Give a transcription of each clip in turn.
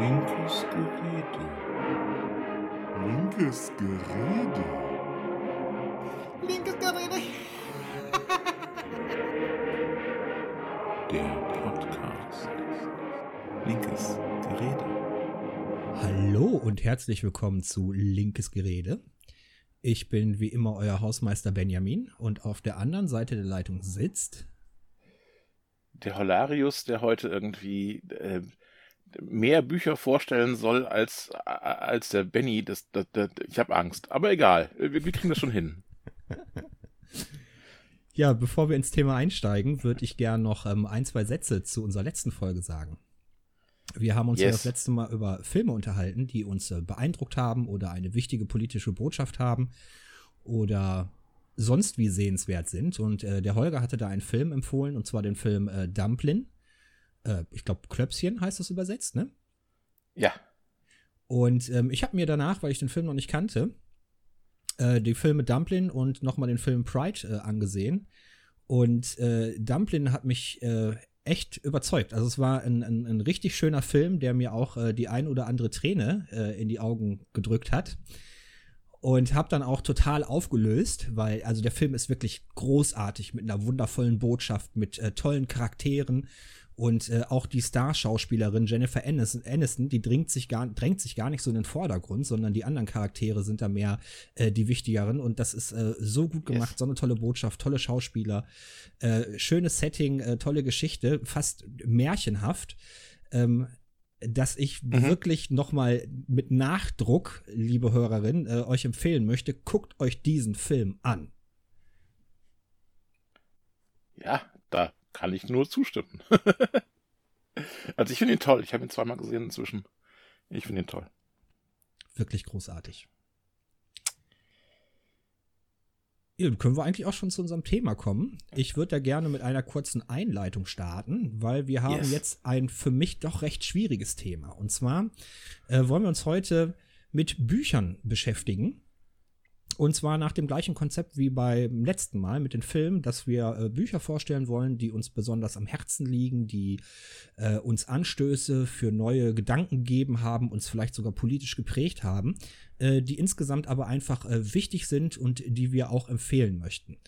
Linkes Gerede. Linkes Gerede. Linkes Gerede. Der Podcast. Linkes Gerede. Hallo und herzlich willkommen zu Linkes Gerede. Ich bin wie immer euer Hausmeister Benjamin und auf der anderen Seite der Leitung sitzt der Holarius, der heute irgendwie äh, mehr Bücher vorstellen soll als, als der Benny. Das, das, das ich habe Angst. Aber egal, wir, wir kriegen das schon hin. Ja, bevor wir ins Thema einsteigen, würde ich gern noch ähm, ein, zwei Sätze zu unserer letzten Folge sagen. Wir haben uns yes. ja das letzte Mal über Filme unterhalten, die uns äh, beeindruckt haben oder eine wichtige politische Botschaft haben oder sonst wie sehenswert sind. Und äh, der Holger hatte da einen Film empfohlen, und zwar den Film äh, Dumplin. Äh, ich glaube, Klöpschen heißt das übersetzt, ne? Ja. Und ähm, ich habe mir danach, weil ich den Film noch nicht kannte, äh, die Filme Dumplin und nochmal den Film Pride äh, angesehen. Und äh, Dumplin hat mich äh, echt überzeugt. Also es war ein, ein, ein, richtig schöner Film, der mir auch äh, die ein oder andere Träne in die Augen gedrückt hat und habe dann auch total aufgelöst, weil also der Film ist wirklich großartig mit einer wundervollen Botschaft, mit äh, tollen Charakteren und äh, auch die Starschauspielerin Jennifer Aniston, Aniston, die drängt sich, gar, drängt sich gar nicht so in den Vordergrund, sondern die anderen Charaktere sind da mehr äh, die wichtigeren und das ist äh, so gut gemacht, yes. so eine tolle Botschaft, tolle Schauspieler, äh, schönes Setting, äh, tolle Geschichte, fast märchenhaft. Ähm, dass ich mhm. wirklich noch mal mit Nachdruck, liebe Hörerin, äh, euch empfehlen möchte, guckt euch diesen Film an. Ja, da kann ich nur zustimmen. also ich finde ihn toll. Ich habe ihn zweimal gesehen inzwischen. Ich finde ihn toll. Wirklich großartig. Ja, dann können wir eigentlich auch schon zu unserem Thema kommen. Ich würde da gerne mit einer kurzen Einleitung starten, weil wir haben yes. jetzt ein für mich doch recht schwieriges Thema. Und zwar äh, wollen wir uns heute mit Büchern beschäftigen. Und zwar nach dem gleichen Konzept wie beim letzten Mal mit den Filmen, dass wir äh, Bücher vorstellen wollen, die uns besonders am Herzen liegen, die äh, uns Anstöße für neue Gedanken gegeben haben, uns vielleicht sogar politisch geprägt haben, äh, die insgesamt aber einfach äh, wichtig sind und die wir auch empfehlen möchten.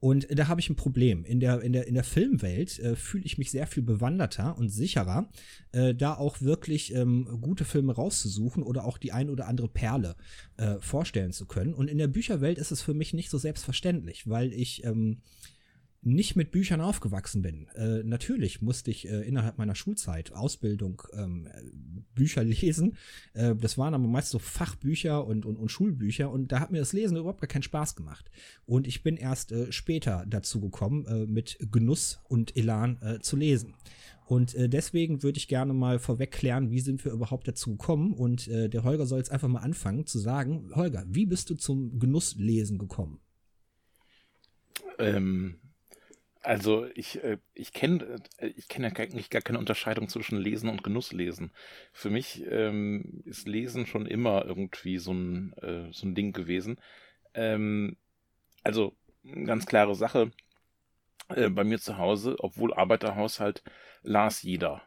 Und da habe ich ein Problem. In der, in der, in der Filmwelt äh, fühle ich mich sehr viel bewanderter und sicherer, äh, da auch wirklich ähm, gute Filme rauszusuchen oder auch die ein oder andere Perle äh, vorstellen zu können. Und in der Bücherwelt ist es für mich nicht so selbstverständlich, weil ich ähm, nicht mit Büchern aufgewachsen bin. Äh, natürlich musste ich äh, innerhalb meiner Schulzeit, Ausbildung, ähm, Bücher lesen. Äh, das waren aber meist so Fachbücher und, und, und Schulbücher und da hat mir das Lesen überhaupt gar keinen Spaß gemacht. Und ich bin erst äh, später dazu gekommen, äh, mit Genuss und Elan äh, zu lesen. Und deswegen würde ich gerne mal vorweg klären, wie sind wir überhaupt dazu gekommen. Und der Holger soll jetzt einfach mal anfangen zu sagen, Holger, wie bist du zum Genusslesen gekommen? Ähm, also ich, äh, ich kenne äh, ich kenne eigentlich gar keine Unterscheidung zwischen Lesen und Genusslesen. Für mich ähm, ist Lesen schon immer irgendwie so ein, äh, so ein Ding gewesen. Ähm, also ganz klare Sache. Äh, bei mir zu Hause, obwohl Arbeiterhaushalt, las jeder.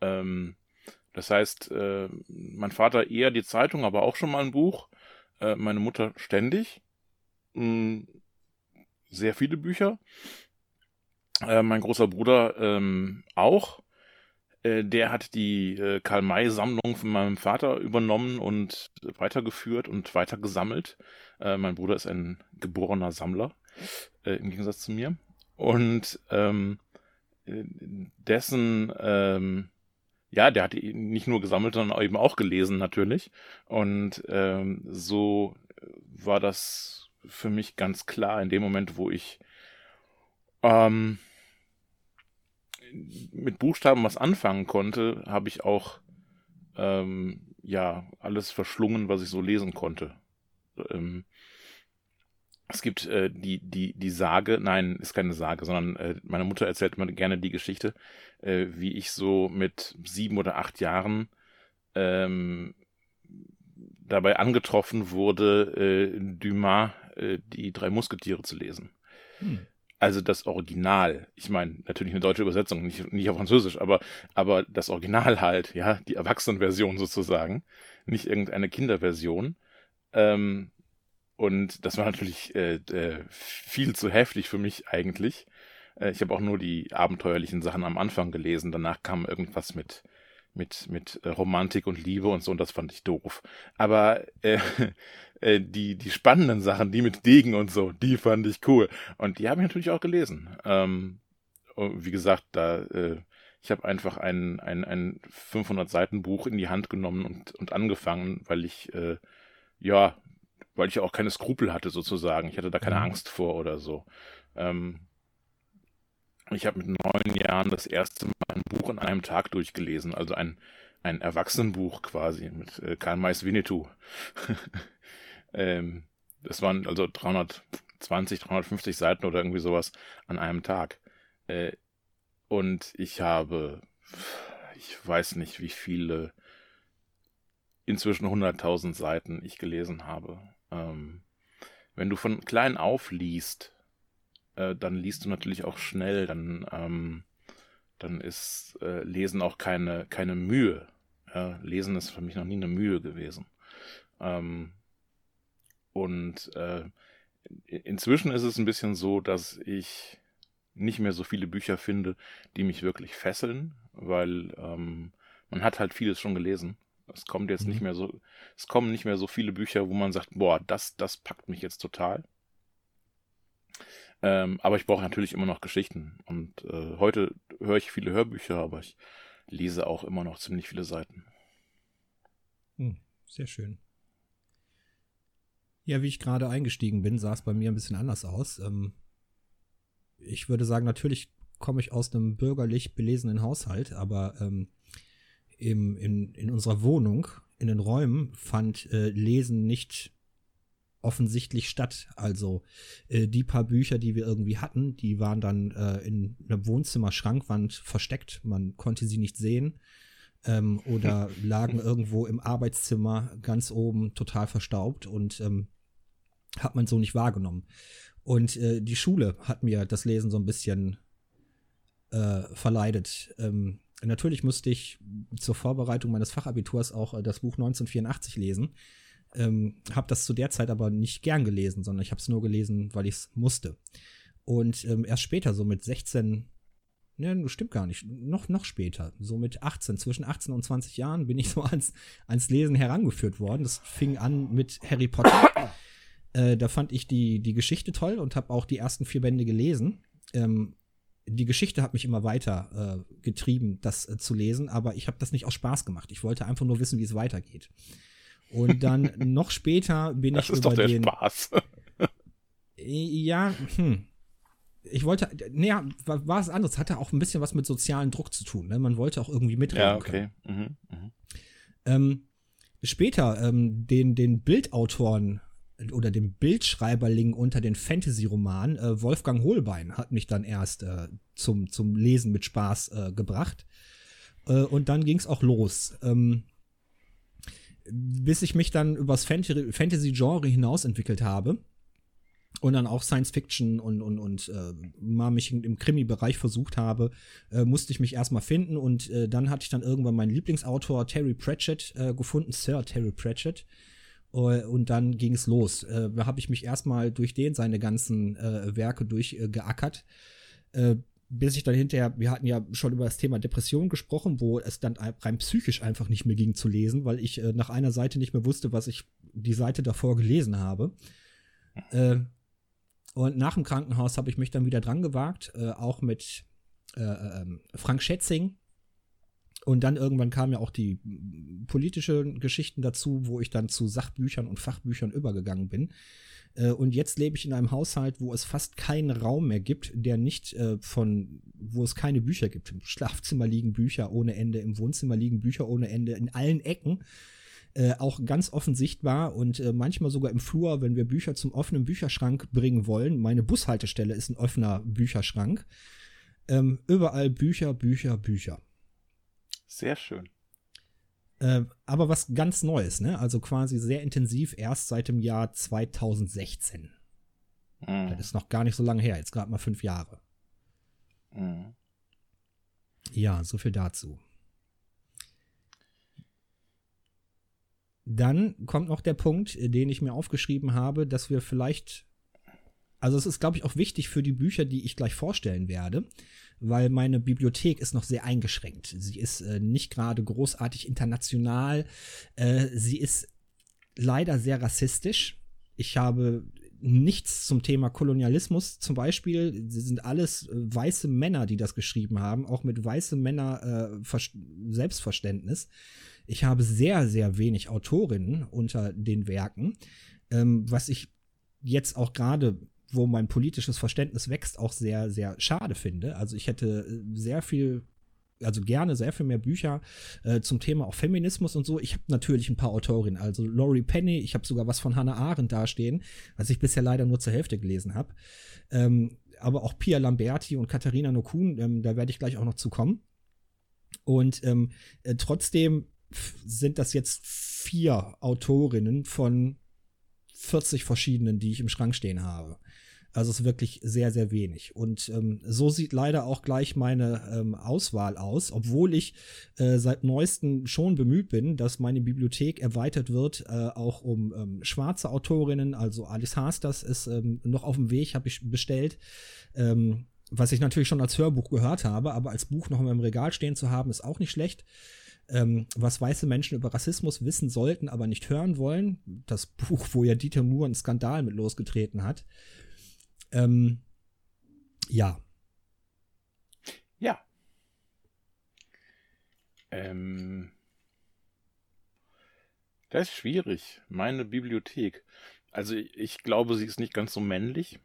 Ähm, das heißt, äh, mein Vater eher die Zeitung, aber auch schon mal ein Buch. Äh, meine Mutter ständig. Mh, hm, sehr viele Bücher. Äh, mein großer Bruder ähm, auch. Äh, der hat die äh, Karl-May-Sammlung von meinem Vater übernommen und weitergeführt und weitergesammelt. Mein Bruder ist ein geborener Sammler, im Gegensatz zu mir. Und ähm, dessen, ähm, ja, der hat nicht nur gesammelt, sondern eben auch gelesen natürlich. Und ähm, so war das für mich ganz klar in dem Moment, wo ich ähm, mit Buchstaben was anfangen konnte, habe ich auch ähm, ja alles verschlungen, was ich so lesen konnte. Ähm, es gibt äh, die, die, die Sage, nein, ist keine Sage, sondern äh, meine Mutter erzählt immer gerne die Geschichte, äh, wie ich so mit sieben oder acht Jahren ähm, dabei angetroffen wurde, äh, Dumas äh, die drei Musketiere zu lesen. Hm. Also das Original, ich meine, natürlich eine deutsche Übersetzung, nicht, nicht auf Französisch, aber, aber das Original halt, ja, die Erwachsenenversion sozusagen, nicht irgendeine Kinderversion. Ähm, und das war natürlich äh, äh, viel zu heftig für mich eigentlich. Äh, ich habe auch nur die abenteuerlichen Sachen am Anfang gelesen. Danach kam irgendwas mit mit mit äh, Romantik und Liebe und so und das fand ich doof. Aber äh, äh, die die spannenden Sachen, die mit Degen und so, die fand ich cool und die habe ich natürlich auch gelesen. Ähm, wie gesagt, da äh, ich habe einfach ein, ein, ein 500 Seiten Buch in die Hand genommen und, und angefangen, weil ich äh, ja weil ich auch keine Skrupel hatte sozusagen. Ich hatte da keine mhm. Angst vor oder so. Ähm, ich habe mit neun Jahren das erste Mal ein Buch in einem Tag durchgelesen, also ein, ein Erwachsenenbuch quasi mit äh, Karl May Winnetou. ähm, das waren also 320, 350 Seiten oder irgendwie sowas an einem Tag. Äh, und ich habe, ich weiß nicht, wie viele, inzwischen 100.000 Seiten ich gelesen habe. Ähm, wenn du von klein auf liest, äh, dann liest du natürlich auch schnell, dann, ähm, dann ist äh, Lesen auch keine, keine Mühe. Ja, Lesen ist für mich noch nie eine Mühe gewesen. Ähm, und äh, inzwischen ist es ein bisschen so, dass ich nicht mehr so viele Bücher finde, die mich wirklich fesseln, weil ähm, man hat halt vieles schon gelesen. Es kommt jetzt mhm. nicht mehr so, es kommen nicht mehr so viele Bücher, wo man sagt, boah, das, das packt mich jetzt total. Ähm, aber ich brauche natürlich immer noch Geschichten. Und äh, heute höre ich viele Hörbücher, aber ich lese auch immer noch ziemlich viele Seiten. Hm, sehr schön. Ja, wie ich gerade eingestiegen bin, sah es bei mir ein bisschen anders aus. Ähm, ich würde sagen, natürlich komme ich aus einem bürgerlich belesenen Haushalt, aber ähm, im, in, in unserer Wohnung, in den Räumen, fand äh, Lesen nicht offensichtlich statt. Also äh, die paar Bücher, die wir irgendwie hatten, die waren dann äh, in einer Wohnzimmerschrankwand versteckt. Man konnte sie nicht sehen. Ähm, oder lagen irgendwo im Arbeitszimmer ganz oben total verstaubt und ähm, hat man so nicht wahrgenommen. Und äh, die Schule hat mir das Lesen so ein bisschen äh, verleidet. Ähm, natürlich musste ich zur Vorbereitung meines Fachabiturs auch äh, das Buch 1984 lesen. Ähm, habe das zu der Zeit aber nicht gern gelesen, sondern ich habe es nur gelesen, weil ich es musste. Und ähm, erst später, so mit 16, ne, stimmt gar nicht, noch, noch später, so mit 18, zwischen 18 und 20 Jahren bin ich so ans, ans Lesen herangeführt worden. Das fing an mit Harry Potter. Äh, da fand ich die, die Geschichte toll und habe auch die ersten vier Bände gelesen. Ähm, die Geschichte hat mich immer weiter äh, getrieben, das äh, zu lesen, aber ich habe das nicht aus Spaß gemacht. Ich wollte einfach nur wissen, wie es weitergeht. Und dann noch später bin das ich ist über doch der den. Spaß. ja, hm. Ich wollte, naja, war, war es anderes, hatte auch ein bisschen was mit sozialen Druck zu tun. Ne? Man wollte auch irgendwie mitreden. Ja, okay. Mhm, mh. ähm, später ähm, den, den Bildautoren oder dem Bildschreiberling unter den Fantasy-Romanen, äh, Wolfgang Holbein, hat mich dann erst äh, zum, zum Lesen mit Spaß äh, gebracht. Äh, und dann ging es auch los. Ähm, bis ich mich dann übers Fantasy-Genre hinaus entwickelt habe und dann auch Science Fiction und, und, und äh, mal mich im Krimi-Bereich versucht habe, äh, musste ich mich erstmal finden und äh, dann hatte ich dann irgendwann meinen Lieblingsautor Terry Pratchett äh, gefunden, Sir Terry Pratchett, äh, und dann ging es los. Äh, da habe ich mich erstmal durch den seine ganzen äh, Werke durchgeackert. Bis ich dann hinterher, wir hatten ja schon über das Thema Depression gesprochen, wo es dann rein psychisch einfach nicht mehr ging zu lesen, weil ich äh, nach einer Seite nicht mehr wusste, was ich die Seite davor gelesen habe. Äh, und nach dem Krankenhaus habe ich mich dann wieder dran gewagt, äh, auch mit äh, ähm, Frank Schätzing, und dann irgendwann kamen ja auch die politischen Geschichten dazu, wo ich dann zu Sachbüchern und Fachbüchern übergegangen bin. Äh, und jetzt lebe ich in einem Haushalt, wo es fast keinen Raum mehr gibt, der nicht äh, von, wo es keine Bücher gibt. Im Schlafzimmer liegen Bücher ohne Ende, im Wohnzimmer liegen Bücher ohne Ende, in allen Ecken. Äh, auch ganz offen sichtbar und äh, manchmal sogar im Flur, wenn wir Bücher zum offenen Bücherschrank bringen wollen. Meine Bushaltestelle ist ein offener Bücherschrank. Ähm, überall Bücher, Bücher, Bücher. Sehr schön. Äh, aber was ganz Neues, ne? Also quasi sehr intensiv erst seit dem Jahr 2016. Mhm. Das ist noch gar nicht so lange her, jetzt gerade mal fünf Jahre. Mhm. Ja, so viel dazu. Dann kommt noch der Punkt, den ich mir aufgeschrieben habe, dass wir vielleicht, also es ist, glaube ich, auch wichtig für die Bücher, die ich gleich vorstellen werde, weil meine Bibliothek ist noch sehr eingeschränkt. Sie ist äh, nicht gerade großartig international. Äh, sie ist leider sehr rassistisch. Ich habe nichts zum Thema Kolonialismus zum Beispiel. Sie sind alles äh, weiße Männer, die das geschrieben haben, auch mit weiße Männer äh, Selbstverständnis. Ich habe sehr, sehr wenig Autorinnen unter den Werken, ähm, was ich jetzt auch gerade, wo mein politisches Verständnis wächst, auch sehr, sehr schade finde. Also ich hätte äh, sehr viel also gerne sehr viel mehr Bücher äh, zum Thema auch Feminismus und so. Ich habe natürlich ein paar Autorinnen, also Laurie Penny, ich habe sogar was von Hannah Arendt dastehen, was ich bisher leider nur zur Hälfte gelesen habe. Ähm, aber auch Pia Lamberti und Katharina Nokun, ähm, da werde ich gleich auch noch zu kommen. Und ähm, äh, trotzdem sind das jetzt vier Autorinnen von 40 verschiedenen, die ich im Schrank stehen habe. Also es ist wirklich sehr, sehr wenig. Und ähm, so sieht leider auch gleich meine ähm, Auswahl aus, obwohl ich äh, seit neuestem schon bemüht bin, dass meine Bibliothek erweitert wird, äh, auch um ähm, schwarze Autorinnen. Also Alice Hasters ist ähm, noch auf dem Weg, habe ich bestellt. Ähm, was ich natürlich schon als Hörbuch gehört habe, aber als Buch noch in meinem Regal stehen zu haben, ist auch nicht schlecht. Ähm, was weiße Menschen über Rassismus wissen sollten, aber nicht hören wollen. Das Buch, wo ja Dieter Moore einen Skandal mit losgetreten hat. Ähm, ja. Ja. Ähm, das ist schwierig. Meine Bibliothek. Also ich, glaube, sie ist nicht ganz so männlich,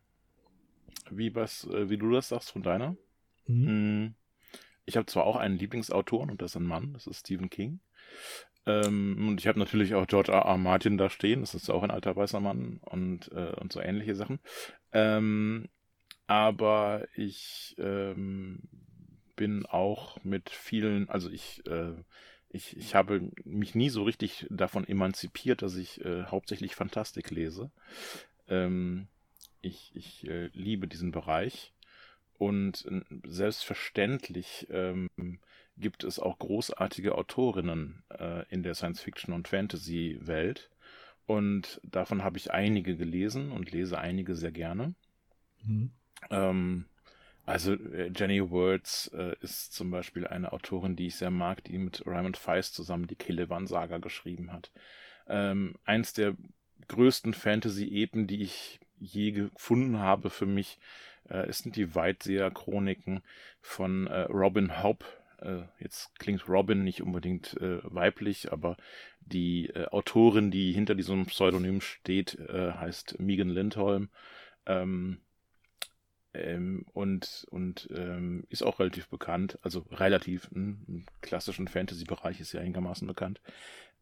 wie was, äh, wie du das sagst von deiner. Mhm. Hm. Ich habe zwar auch einen Lieblingsautoren und das ist ein Mann, das ist Stephen King. Ähm, und ich habe natürlich auch George R. R. Martin da stehen, das ist auch ein alter weißer Mann und, äh, und so ähnliche Sachen. Ähm, aber ich ähm, bin auch mit vielen, also ich, äh, ich, ich habe mich nie so richtig davon emanzipiert, dass ich äh, hauptsächlich Fantastik lese. Ähm, ich ich äh, liebe diesen Bereich und äh, selbstverständlich ähm, gibt es auch großartige Autorinnen äh, in der Science-Fiction- und Fantasy-Welt. Und davon habe ich einige gelesen und lese einige sehr gerne. Mhm. Ähm, also äh, Jenny Words äh, ist zum Beispiel eine Autorin, die ich sehr mag, die mit Raymond Feist zusammen die Killevan-Saga geschrieben hat. Ähm, eins der größten Fantasy-Epen, die ich je gefunden habe für mich, äh, sind die Weitseher-Chroniken von äh, Robin Hobb, jetzt klingt Robin nicht unbedingt äh, weiblich, aber die äh, Autorin, die hinter diesem Pseudonym steht, äh, heißt Megan Lindholm. Ähm, ähm, und und ähm, ist auch relativ bekannt, also relativ hm, im klassischen Fantasy-Bereich ist sie einigermaßen bekannt.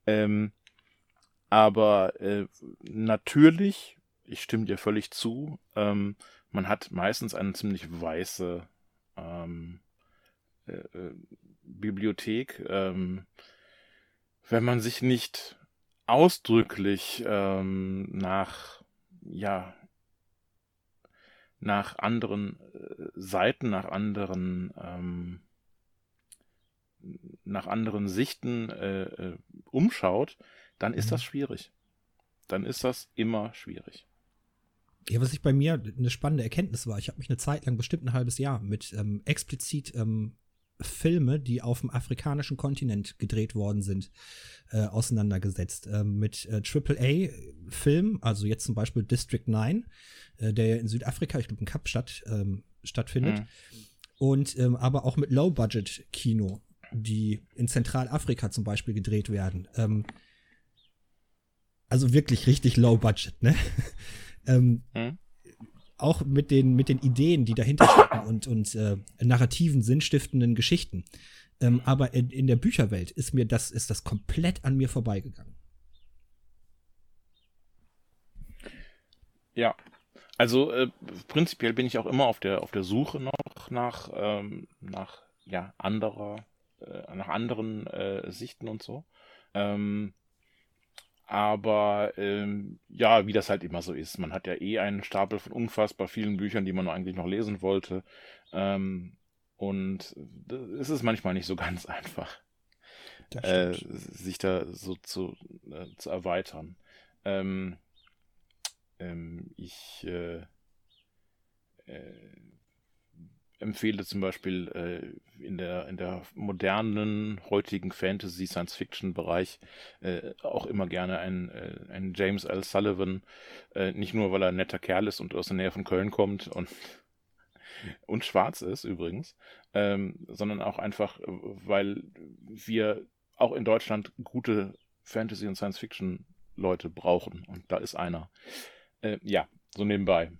Ähm, aber äh, natürlich, ich stimme dir völlig zu, ähm, man hat meistens eine ziemlich weiße ähm, äh, äh, Bibliothek, ähm, wenn man sich nicht ausdrücklich ähm, nach, ja, nach anderen äh, Seiten, nach anderen, ähm, nach anderen Sichten äh, äh, umschaut, dann ist mhm. das schwierig. Dann ist das immer schwierig. Ja, was ich bei mir eine spannende Erkenntnis war, ich habe mich eine Zeit lang, bestimmt ein halbes Jahr, mit ähm, explizit ähm, Filme, die auf dem afrikanischen Kontinent gedreht worden sind, äh, auseinandergesetzt. Äh, mit äh, AAA-Filmen, also jetzt zum Beispiel District 9, äh, der in Südafrika, ich glaube in Kapstadt, ähm, stattfindet. Mhm. Und ähm, aber auch mit Low-Budget-Kino, die in Zentralafrika zum Beispiel gedreht werden. Ähm, also wirklich richtig Low-Budget, ne? ähm, mhm auch mit den, mit den Ideen, die dahinter stecken und, und äh, narrativen, sinnstiftenden Geschichten. Ähm, aber in, in der Bücherwelt ist mir das, ist das komplett an mir vorbeigegangen. Ja, also äh, prinzipiell bin ich auch immer auf der auf der Suche noch nach ähm, nach ja anderer äh, nach anderen äh, Sichten und so. Ähm, aber ähm, ja, wie das halt immer so ist. Man hat ja eh einen Stapel von unfassbar vielen Büchern, die man eigentlich noch lesen wollte. Ähm, und es ist manchmal nicht so ganz einfach, äh, sich da so zu, äh, zu erweitern. Ähm, ähm, ich äh, äh empfehle zum Beispiel äh, in, der, in der modernen, heutigen Fantasy, Science-Fiction-Bereich äh, auch immer gerne einen, äh, James L. Sullivan. Äh, nicht nur, weil er ein netter Kerl ist und aus der Nähe von Köln kommt und, und schwarz ist übrigens, ähm, sondern auch einfach, weil wir auch in Deutschland gute Fantasy- und Science-Fiction-Leute brauchen. Und da ist einer. Äh, ja, so nebenbei.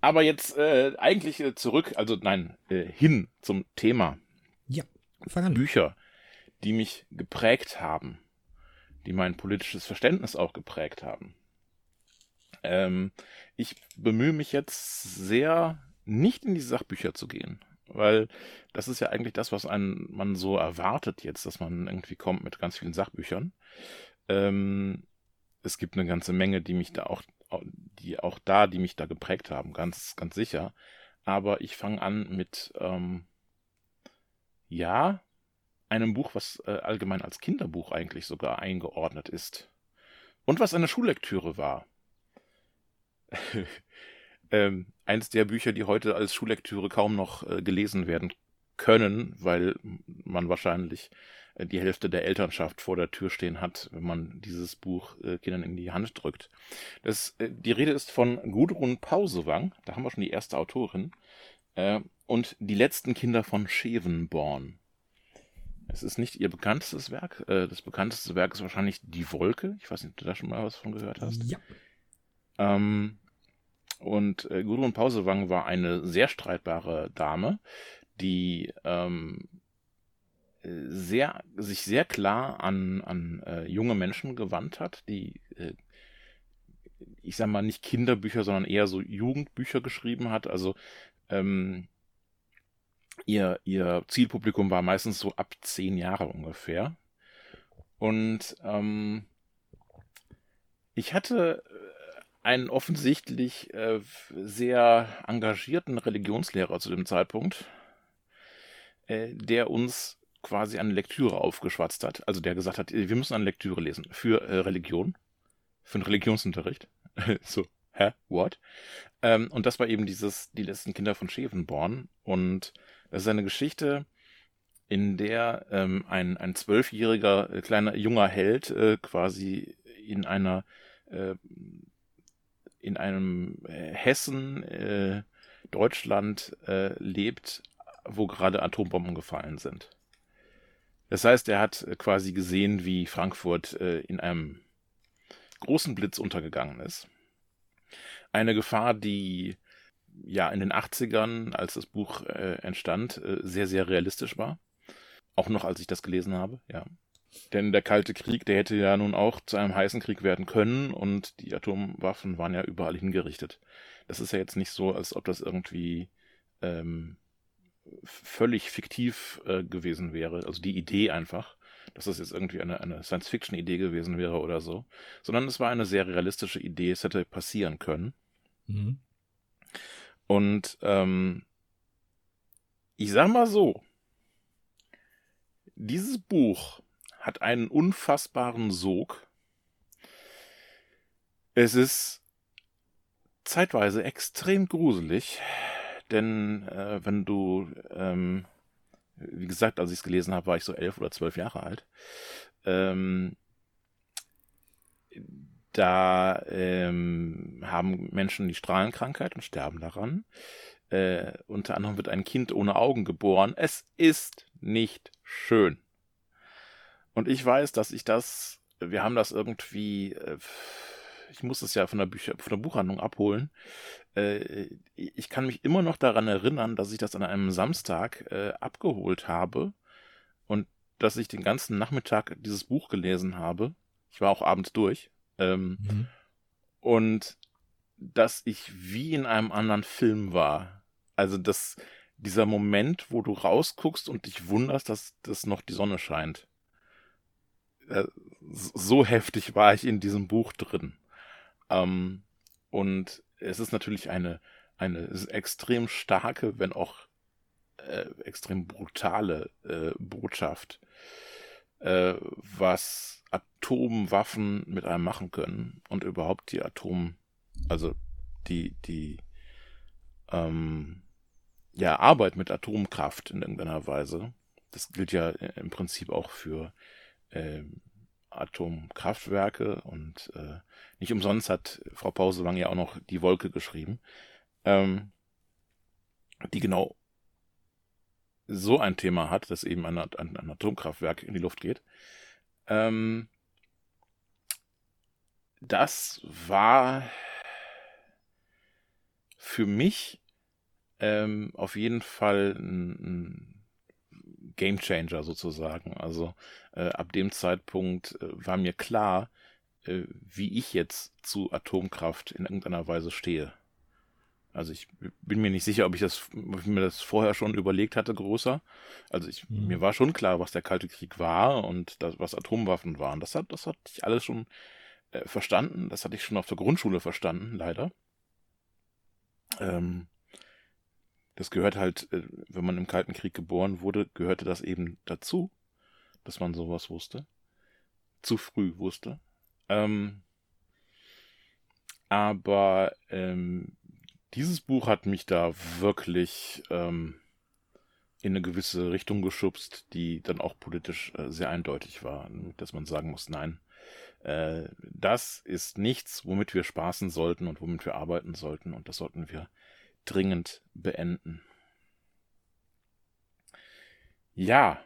Aber jetzt äh, eigentlich äh, zurück, also nein, äh, hin zum Thema. Bücher, die mich geprägt haben, die mein politisches Verständnis auch geprägt haben. Ähm, ich bemühe mich jetzt sehr, nicht in die Sachbücher zu gehen, weil das ist ja eigentlich das, was einen, man so erwartet jetzt, dass man irgendwie kommt mit ganz vielen Sachbüchern. Ähm, es gibt eine ganze Menge, die mich da auch die auch da, die mich da geprägt haben, ganz, ganz sicher. Aber ich fange an mit, ähm, ja, einem Buch, was äh, allgemein als Kinderbuch eigentlich sogar eingeordnet ist. Und was eine Schullektüre war. ähm, eins der Bücher, die heute als Schullektüre kaum noch äh, gelesen werden können, weil man wahrscheinlich äh, die Hälfte der Elternschaft vor der Tür stehen hat, wenn man dieses Buch äh, Kindern in die Hand drückt. Das, äh, die Rede ist von Gudrun Pausewang, da haben wir schon die erste Autorin, äh, und die letzten Kinder von Schevenborn. Es ist nicht ihr bekanntestes Werk. Äh, das bekannteste Werk ist wahrscheinlich Die Wolke. Ich weiß nicht, ob du da schon mal was von gehört hast. Ja. Ähm, und äh, Gudrun Pausewang war eine sehr streitbare Dame, die ähm, sehr, sich sehr klar an, an äh, junge Menschen gewandt hat, die, äh, ich sag mal, nicht Kinderbücher, sondern eher so Jugendbücher geschrieben hat. Also ähm, ihr, ihr Zielpublikum war meistens so ab zehn Jahre ungefähr. Und ähm, ich hatte äh, einen offensichtlich äh, sehr engagierten Religionslehrer zu dem Zeitpunkt, äh, der uns quasi eine Lektüre aufgeschwatzt hat. Also der gesagt hat, wir müssen eine Lektüre lesen für äh, Religion, für den Religionsunterricht. so, hä, what? Ähm, und das war eben dieses, die letzten Kinder von Schevenborn. Und das ist eine Geschichte, in der ähm, ein, ein zwölfjähriger äh, kleiner junger Held äh, quasi in einer äh, in einem äh, Hessen äh, Deutschland äh, lebt, wo gerade Atombomben gefallen sind. Das heißt, er hat quasi gesehen, wie Frankfurt in einem großen Blitz untergegangen ist. Eine Gefahr, die ja in den 80ern, als das Buch äh, entstand, äh, sehr, sehr realistisch war. Auch noch, als ich das gelesen habe, ja. Denn der Kalte Krieg, der hätte ja nun auch zu einem heißen Krieg werden können und die Atomwaffen waren ja überall hingerichtet. Das ist ja jetzt nicht so, als ob das irgendwie ähm, völlig fiktiv äh, gewesen wäre, also die Idee einfach, dass das jetzt irgendwie eine, eine Science-Fiction-Idee gewesen wäre oder so, sondern es war eine sehr realistische Idee, es hätte passieren können. Mhm. Und ähm, ich sag mal so, dieses Buch hat einen unfassbaren Sog. Es ist zeitweise extrem gruselig. Denn äh, wenn du, ähm, wie gesagt, als ich es gelesen habe, war ich so elf oder zwölf Jahre alt. Ähm, da ähm, haben Menschen die Strahlenkrankheit und sterben daran. Äh, unter anderem wird ein Kind ohne Augen geboren. Es ist nicht schön. Und ich weiß, dass ich das, wir haben das irgendwie, äh, ich muss es ja von der, Bücher, von der Buchhandlung abholen. Äh, ich kann mich immer noch daran erinnern, dass ich das an einem Samstag äh, abgeholt habe und dass ich den ganzen Nachmittag dieses Buch gelesen habe. Ich war auch abends durch. Ähm, mhm. Und dass ich wie in einem anderen Film war. Also das, dieser Moment, wo du rausguckst und dich wunderst, dass, dass noch die Sonne scheint. Äh, so heftig war ich in diesem Buch drin. Ähm, und es ist natürlich eine, eine extrem starke, wenn auch äh, extrem brutale äh, Botschaft, äh, was Atomwaffen mit einem machen können und überhaupt die Atom, also die, die ähm, ja, Arbeit mit Atomkraft in irgendeiner Weise. Das gilt ja im Prinzip auch für ähm, Atomkraftwerke und äh, nicht umsonst hat Frau Pausewang ja auch noch die Wolke geschrieben, ähm, die genau so ein Thema hat, dass eben ein, ein, ein Atomkraftwerk in die Luft geht. Ähm, das war für mich ähm, auf jeden Fall ein, ein Game Changer sozusagen. Also äh, ab dem Zeitpunkt äh, war mir klar, äh, wie ich jetzt zu Atomkraft in irgendeiner Weise stehe. Also ich bin mir nicht sicher, ob ich das, ob ich mir das vorher schon überlegt hatte, größer. Also ich, mhm. mir war schon klar, was der Kalte Krieg war und das, was Atomwaffen waren. Das hat, das hatte ich alles schon äh, verstanden. Das hatte ich schon auf der Grundschule verstanden, leider. Ähm, das gehört halt, äh, wenn man im Kalten Krieg geboren wurde, gehörte das eben dazu, dass man sowas wusste. Zu früh wusste. Ähm, aber ähm, dieses Buch hat mich da wirklich ähm, in eine gewisse Richtung geschubst, die dann auch politisch äh, sehr eindeutig war, dass man sagen muss, nein, äh, das ist nichts, womit wir spaßen sollten und womit wir arbeiten sollten und das sollten wir dringend beenden. Ja.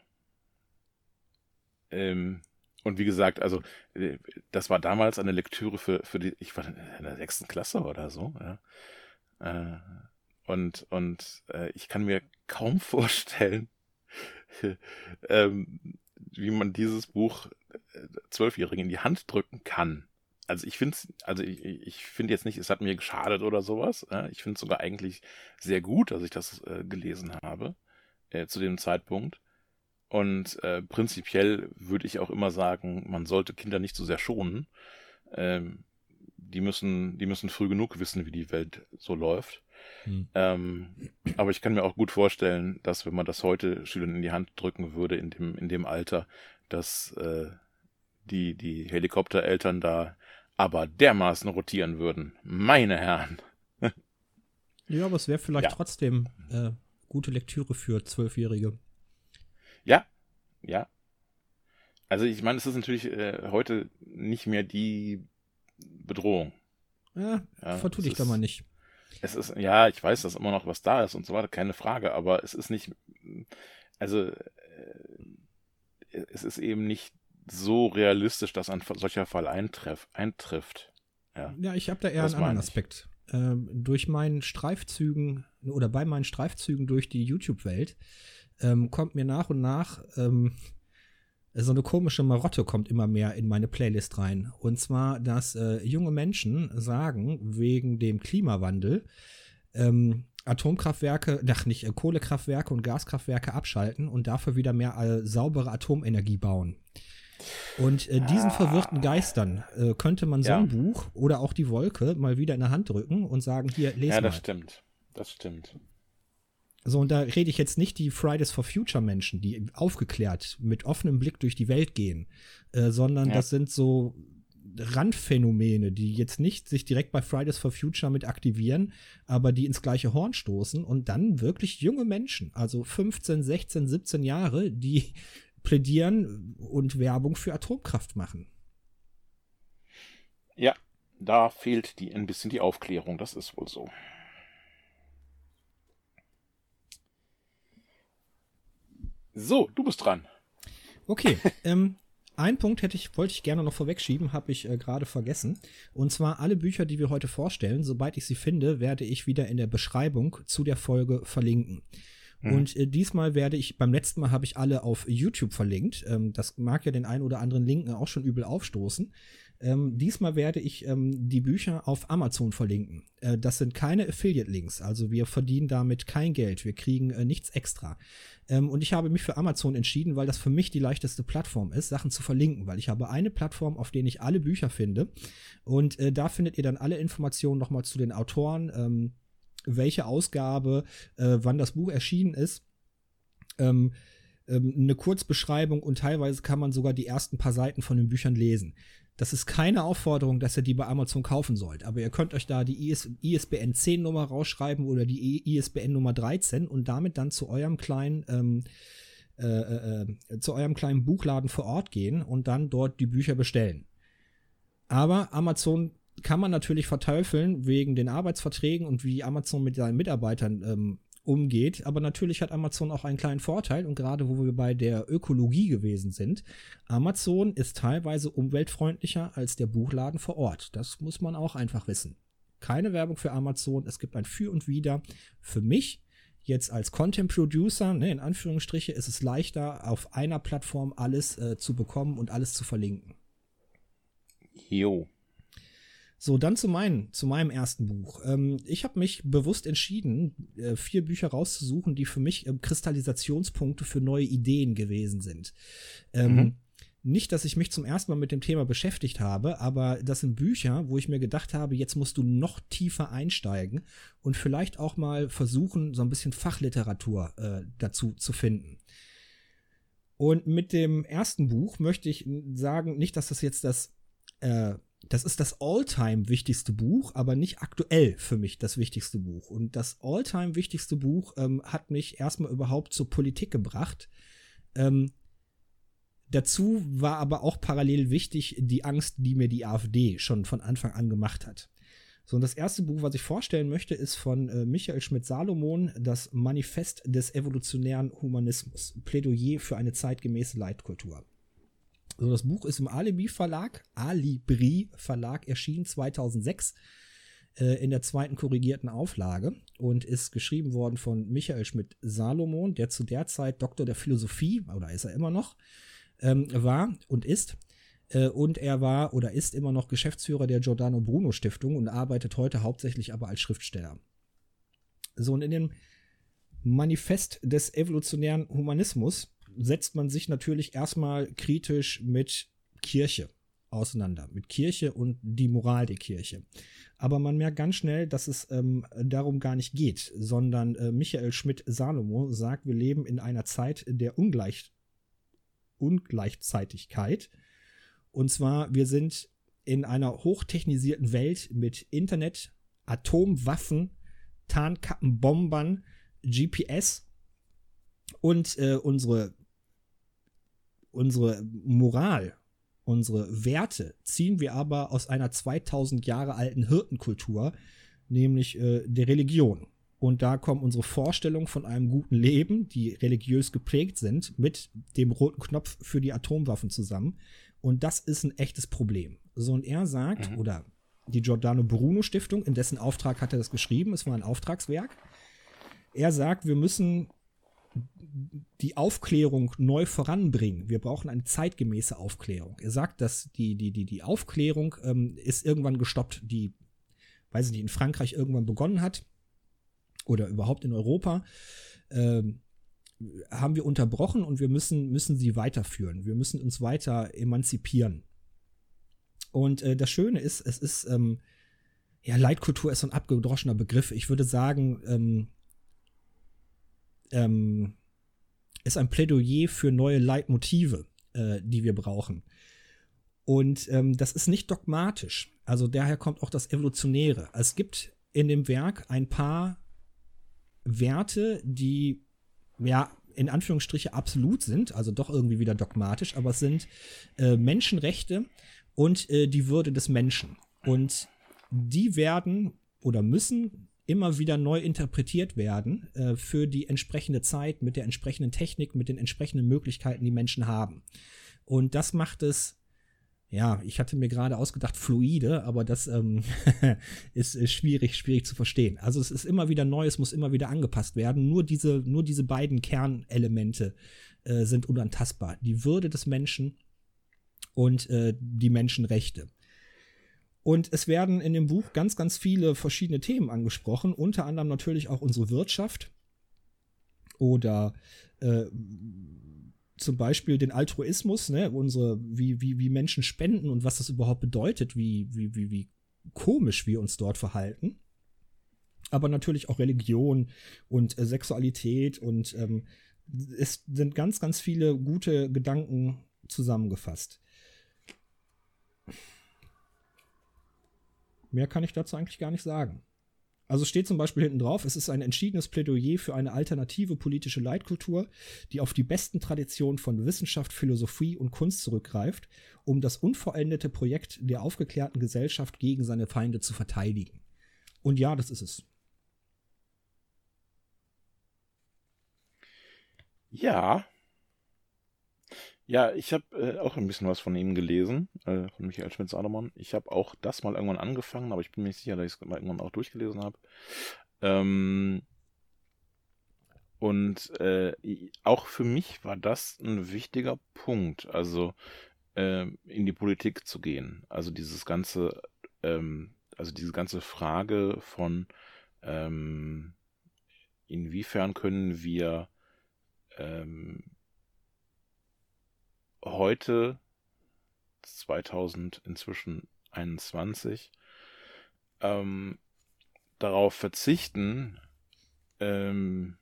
Ähm, und wie gesagt, also äh, das war damals eine Lektüre für, für die, ich war in der sechsten Klasse oder so, ja. Äh, und und äh, ich kann mir kaum vorstellen, ähm, wie man dieses Buch äh, Zwölfjährigen in die Hand drücken kann also ich finde also ich, ich finde jetzt nicht, es hat mir geschadet oder sowas. Ich finde es sogar eigentlich sehr gut, dass ich das äh, gelesen habe äh, zu dem Zeitpunkt. Und äh, prinzipiell würde ich auch immer sagen, man sollte Kinder nicht so sehr schonen. Ähm, die müssen, die müssen früh genug wissen, wie die Welt so läuft. Hm. Ähm, aber ich kann mir auch gut vorstellen, dass wenn man das heute Schülern in die Hand drücken würde, in dem, in dem Alter, dass äh, die, die Helikoptereltern da aber dermaßen rotieren würden. Meine Herren. ja, aber es wäre vielleicht ja. trotzdem äh, gute Lektüre für Zwölfjährige. Ja, ja. Also ich meine, es ist natürlich äh, heute nicht mehr die Bedrohung. Ja, ja vertu dich da mal nicht. Es ist, ja, ich weiß, dass immer noch was da ist und so weiter, keine Frage, aber es ist nicht, also äh, es ist eben nicht so realistisch, dass ein solcher Fall eintreff, eintrifft. Ja, ja ich habe da eher das einen anderen Aspekt. Ähm, durch meinen Streifzügen oder bei meinen Streifzügen durch die YouTube-Welt ähm, kommt mir nach und nach ähm, so eine komische Marotte kommt immer mehr in meine Playlist rein. Und zwar, dass äh, junge Menschen sagen, wegen dem Klimawandel, ähm, Atomkraftwerke, ach nicht, äh, Kohlekraftwerke und Gaskraftwerke abschalten und dafür wieder mehr äh, saubere Atomenergie bauen. Und äh, diesen ah. verwirrten Geistern äh, könnte man so ein Buch oder auch die Wolke mal wieder in der Hand drücken und sagen, hier, lese mal. Ja, das mal. stimmt. Das stimmt. So, und da rede ich jetzt nicht die Fridays for Future Menschen, die aufgeklärt mit offenem Blick durch die Welt gehen, äh, sondern ja. das sind so Randphänomene, die jetzt nicht sich direkt bei Fridays for Future mit aktivieren, aber die ins gleiche Horn stoßen und dann wirklich junge Menschen, also 15, 16, 17 Jahre, die plädieren und Werbung für Atomkraft machen. Ja, da fehlt die, ein bisschen die Aufklärung, das ist wohl so. So, du bist dran. Okay, ähm, ein Punkt hätte ich, wollte ich gerne noch vorwegschieben, habe ich äh, gerade vergessen. Und zwar alle Bücher, die wir heute vorstellen, sobald ich sie finde, werde ich wieder in der Beschreibung zu der Folge verlinken. Mhm. Und äh, diesmal werde ich, beim letzten Mal habe ich alle auf YouTube verlinkt. Ähm, das mag ja den einen oder anderen Linken auch schon übel aufstoßen. Ähm, diesmal werde ich ähm, die Bücher auf Amazon verlinken. Äh, das sind keine Affiliate-Links, also wir verdienen damit kein Geld, wir kriegen äh, nichts extra. Ähm, und ich habe mich für Amazon entschieden, weil das für mich die leichteste Plattform ist, Sachen zu verlinken, weil ich habe eine Plattform, auf der ich alle Bücher finde. Und äh, da findet ihr dann alle Informationen nochmal zu den Autoren, ähm, welche Ausgabe, äh, wann das Buch erschienen ist. Ähm, ähm, eine Kurzbeschreibung und teilweise kann man sogar die ersten paar Seiten von den Büchern lesen. Das ist keine Aufforderung, dass ihr die bei Amazon kaufen sollt, aber ihr könnt euch da die IS ISBN 10 Nummer rausschreiben oder die ISBN Nummer 13 und damit dann zu eurem kleinen ähm, äh, äh, äh, zu eurem kleinen Buchladen vor Ort gehen und dann dort die Bücher bestellen. Aber Amazon kann man natürlich verteufeln wegen den Arbeitsverträgen und wie Amazon mit seinen Mitarbeitern ähm, umgeht. Aber natürlich hat Amazon auch einen kleinen Vorteil und gerade wo wir bei der Ökologie gewesen sind, Amazon ist teilweise umweltfreundlicher als der Buchladen vor Ort. Das muss man auch einfach wissen. Keine Werbung für Amazon, es gibt ein Für und Wider. Für mich jetzt als Content Producer, ne, in Anführungsstriche, ist es leichter, auf einer Plattform alles äh, zu bekommen und alles zu verlinken. Jo. So, dann zu, mein, zu meinem ersten Buch. Ähm, ich habe mich bewusst entschieden, äh, vier Bücher rauszusuchen, die für mich äh, Kristallisationspunkte für neue Ideen gewesen sind. Ähm, mhm. Nicht, dass ich mich zum ersten Mal mit dem Thema beschäftigt habe, aber das sind Bücher, wo ich mir gedacht habe, jetzt musst du noch tiefer einsteigen und vielleicht auch mal versuchen, so ein bisschen Fachliteratur äh, dazu zu finden. Und mit dem ersten Buch möchte ich sagen, nicht, dass das jetzt das äh, das ist das all-time wichtigste Buch, aber nicht aktuell für mich das wichtigste Buch. Und das all-time wichtigste Buch ähm, hat mich erstmal überhaupt zur Politik gebracht. Ähm, dazu war aber auch parallel wichtig die Angst, die mir die AfD schon von Anfang an gemacht hat. So, und das erste Buch, was ich vorstellen möchte, ist von äh, Michael Schmidt-Salomon, das Manifest des evolutionären Humanismus. Plädoyer für eine zeitgemäße Leitkultur. Also das Buch ist im Alibi Verlag, Alibri Verlag erschienen 2006 äh, in der zweiten korrigierten Auflage und ist geschrieben worden von Michael Schmidt-Salomon, der zu der Zeit Doktor der Philosophie, oder ist er immer noch, ähm, war und ist. Äh, und er war oder ist immer noch Geschäftsführer der Giordano Bruno Stiftung und arbeitet heute hauptsächlich aber als Schriftsteller. So, und in dem Manifest des evolutionären Humanismus setzt man sich natürlich erstmal kritisch mit Kirche auseinander, mit Kirche und die Moral der Kirche. Aber man merkt ganz schnell, dass es ähm, darum gar nicht geht, sondern äh, Michael Schmidt-Salomo sagt, wir leben in einer Zeit der Ungleich Ungleichzeitigkeit. Und zwar, wir sind in einer hochtechnisierten Welt mit Internet, Atomwaffen, Tarnkappenbombern, GPS und äh, unsere Unsere Moral, unsere Werte ziehen wir aber aus einer 2000 Jahre alten Hirtenkultur, nämlich äh, der Religion. Und da kommen unsere Vorstellungen von einem guten Leben, die religiös geprägt sind, mit dem roten Knopf für die Atomwaffen zusammen. Und das ist ein echtes Problem. So, und er sagt, mhm. oder die Giordano Bruno Stiftung, in dessen Auftrag hat er das geschrieben, es war ein Auftragswerk. Er sagt, wir müssen die Aufklärung neu voranbringen. Wir brauchen eine zeitgemäße Aufklärung. Er sagt, dass die, die, die, die Aufklärung ähm, ist irgendwann gestoppt, die, weiß ich nicht, in Frankreich irgendwann begonnen hat oder überhaupt in Europa. Ähm, haben wir unterbrochen und wir müssen, müssen sie weiterführen. Wir müssen uns weiter emanzipieren. Und äh, das Schöne ist, es ist, ähm, ja, Leitkultur ist so ein abgedroschener Begriff. Ich würde sagen, ähm, ist ein Plädoyer für neue Leitmotive, äh, die wir brauchen. Und ähm, das ist nicht dogmatisch. Also daher kommt auch das Evolutionäre. Es gibt in dem Werk ein paar Werte, die ja in Anführungsstriche absolut sind, also doch irgendwie wieder dogmatisch, aber es sind äh, Menschenrechte und äh, die Würde des Menschen. Und die werden oder müssen immer wieder neu interpretiert werden äh, für die entsprechende Zeit mit der entsprechenden Technik, mit den entsprechenden Möglichkeiten, die Menschen haben. Und das macht es, ja, ich hatte mir gerade ausgedacht, fluide, aber das ähm, ist, ist, schwierig, schwierig zu verstehen. Also es ist immer wieder neu, es muss immer wieder angepasst werden. Nur diese, nur diese beiden Kernelemente äh, sind unantastbar. Die Würde des Menschen und äh, die Menschenrechte. Und es werden in dem Buch ganz, ganz viele verschiedene Themen angesprochen, unter anderem natürlich auch unsere Wirtschaft oder äh, zum Beispiel den Altruismus, ne, unsere, wie, wie, wie Menschen spenden und was das überhaupt bedeutet, wie, wie, wie, wie komisch wir uns dort verhalten. Aber natürlich auch Religion und äh, Sexualität und ähm, es sind ganz, ganz viele gute Gedanken zusammengefasst. Mehr kann ich dazu eigentlich gar nicht sagen. Also steht zum Beispiel hinten drauf, es ist ein entschiedenes Plädoyer für eine alternative politische Leitkultur, die auf die besten Traditionen von Wissenschaft, Philosophie und Kunst zurückgreift, um das unvollendete Projekt der aufgeklärten Gesellschaft gegen seine Feinde zu verteidigen. Und ja, das ist es. Ja, ja, ich habe äh, auch ein bisschen was von ihm gelesen, äh, von Michael Schmitz-Adermann. Ich habe auch das mal irgendwann angefangen, aber ich bin mir nicht sicher, dass ich es mal irgendwann auch durchgelesen habe. Ähm, und äh, auch für mich war das ein wichtiger Punkt, also äh, in die Politik zu gehen. Also dieses ganze, ähm, also diese ganze Frage von ähm, inwiefern können wir ähm, heute 2000 inzwischen 21 ähm, darauf verzichten, ähm,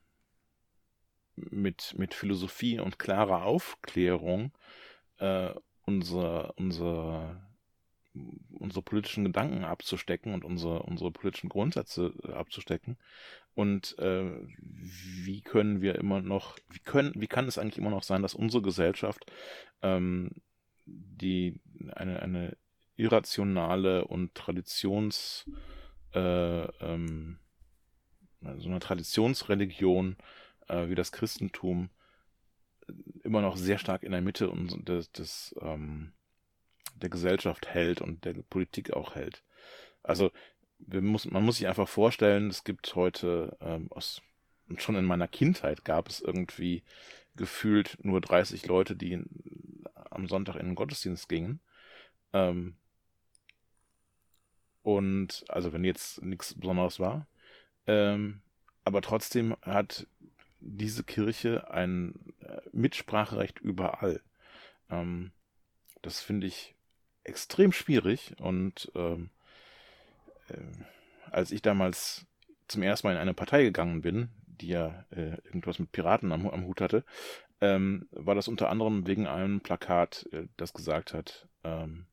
mit, mit Philosophie und klarer Aufklärung äh, unsere, unsere, unsere politischen Gedanken abzustecken und unsere, unsere politischen Grundsätze abzustecken. Und äh, wie können wir immer noch, wie können, wie kann es eigentlich immer noch sein, dass unsere Gesellschaft ähm, die eine, eine irrationale und Traditions äh, ähm, so eine Traditionsreligion äh, wie das Christentum immer noch sehr stark in der Mitte des, des ähm, der Gesellschaft hält und der Politik auch hält. Also muss, man muss sich einfach vorstellen, es gibt heute ähm, aus, schon in meiner Kindheit gab es irgendwie gefühlt nur 30 Leute, die am Sonntag in den Gottesdienst gingen. Ähm, und also wenn jetzt nichts Besonderes war. Ähm, aber trotzdem hat diese Kirche ein äh, Mitspracherecht überall. Ähm, das finde ich extrem schwierig und ähm, äh, als ich damals zum ersten Mal in eine Partei gegangen bin, die ja äh, irgendwas mit Piraten am, am Hut hatte, ähm, war das unter anderem wegen einem Plakat, äh, das gesagt hat, ähm,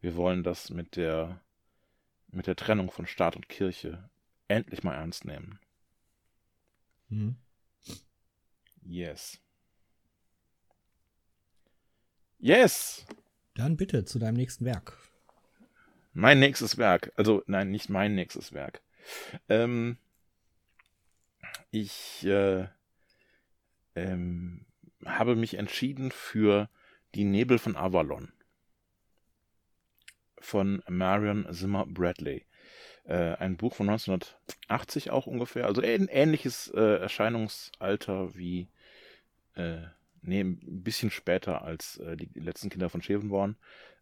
wir wollen das mit der, mit der Trennung von Staat und Kirche endlich mal ernst nehmen. Mhm. Yes. Yes! Dann bitte zu deinem nächsten Werk. Mein nächstes Werk. Also, nein, nicht mein nächstes Werk. Ähm, ich äh, ähm, habe mich entschieden für Die Nebel von Avalon von Marion Zimmer Bradley. Äh, ein Buch von 1980 auch ungefähr, also ein ähnliches äh, Erscheinungsalter wie, äh, nee, ein bisschen später als äh, die, letzten Kinder von Schevenborn.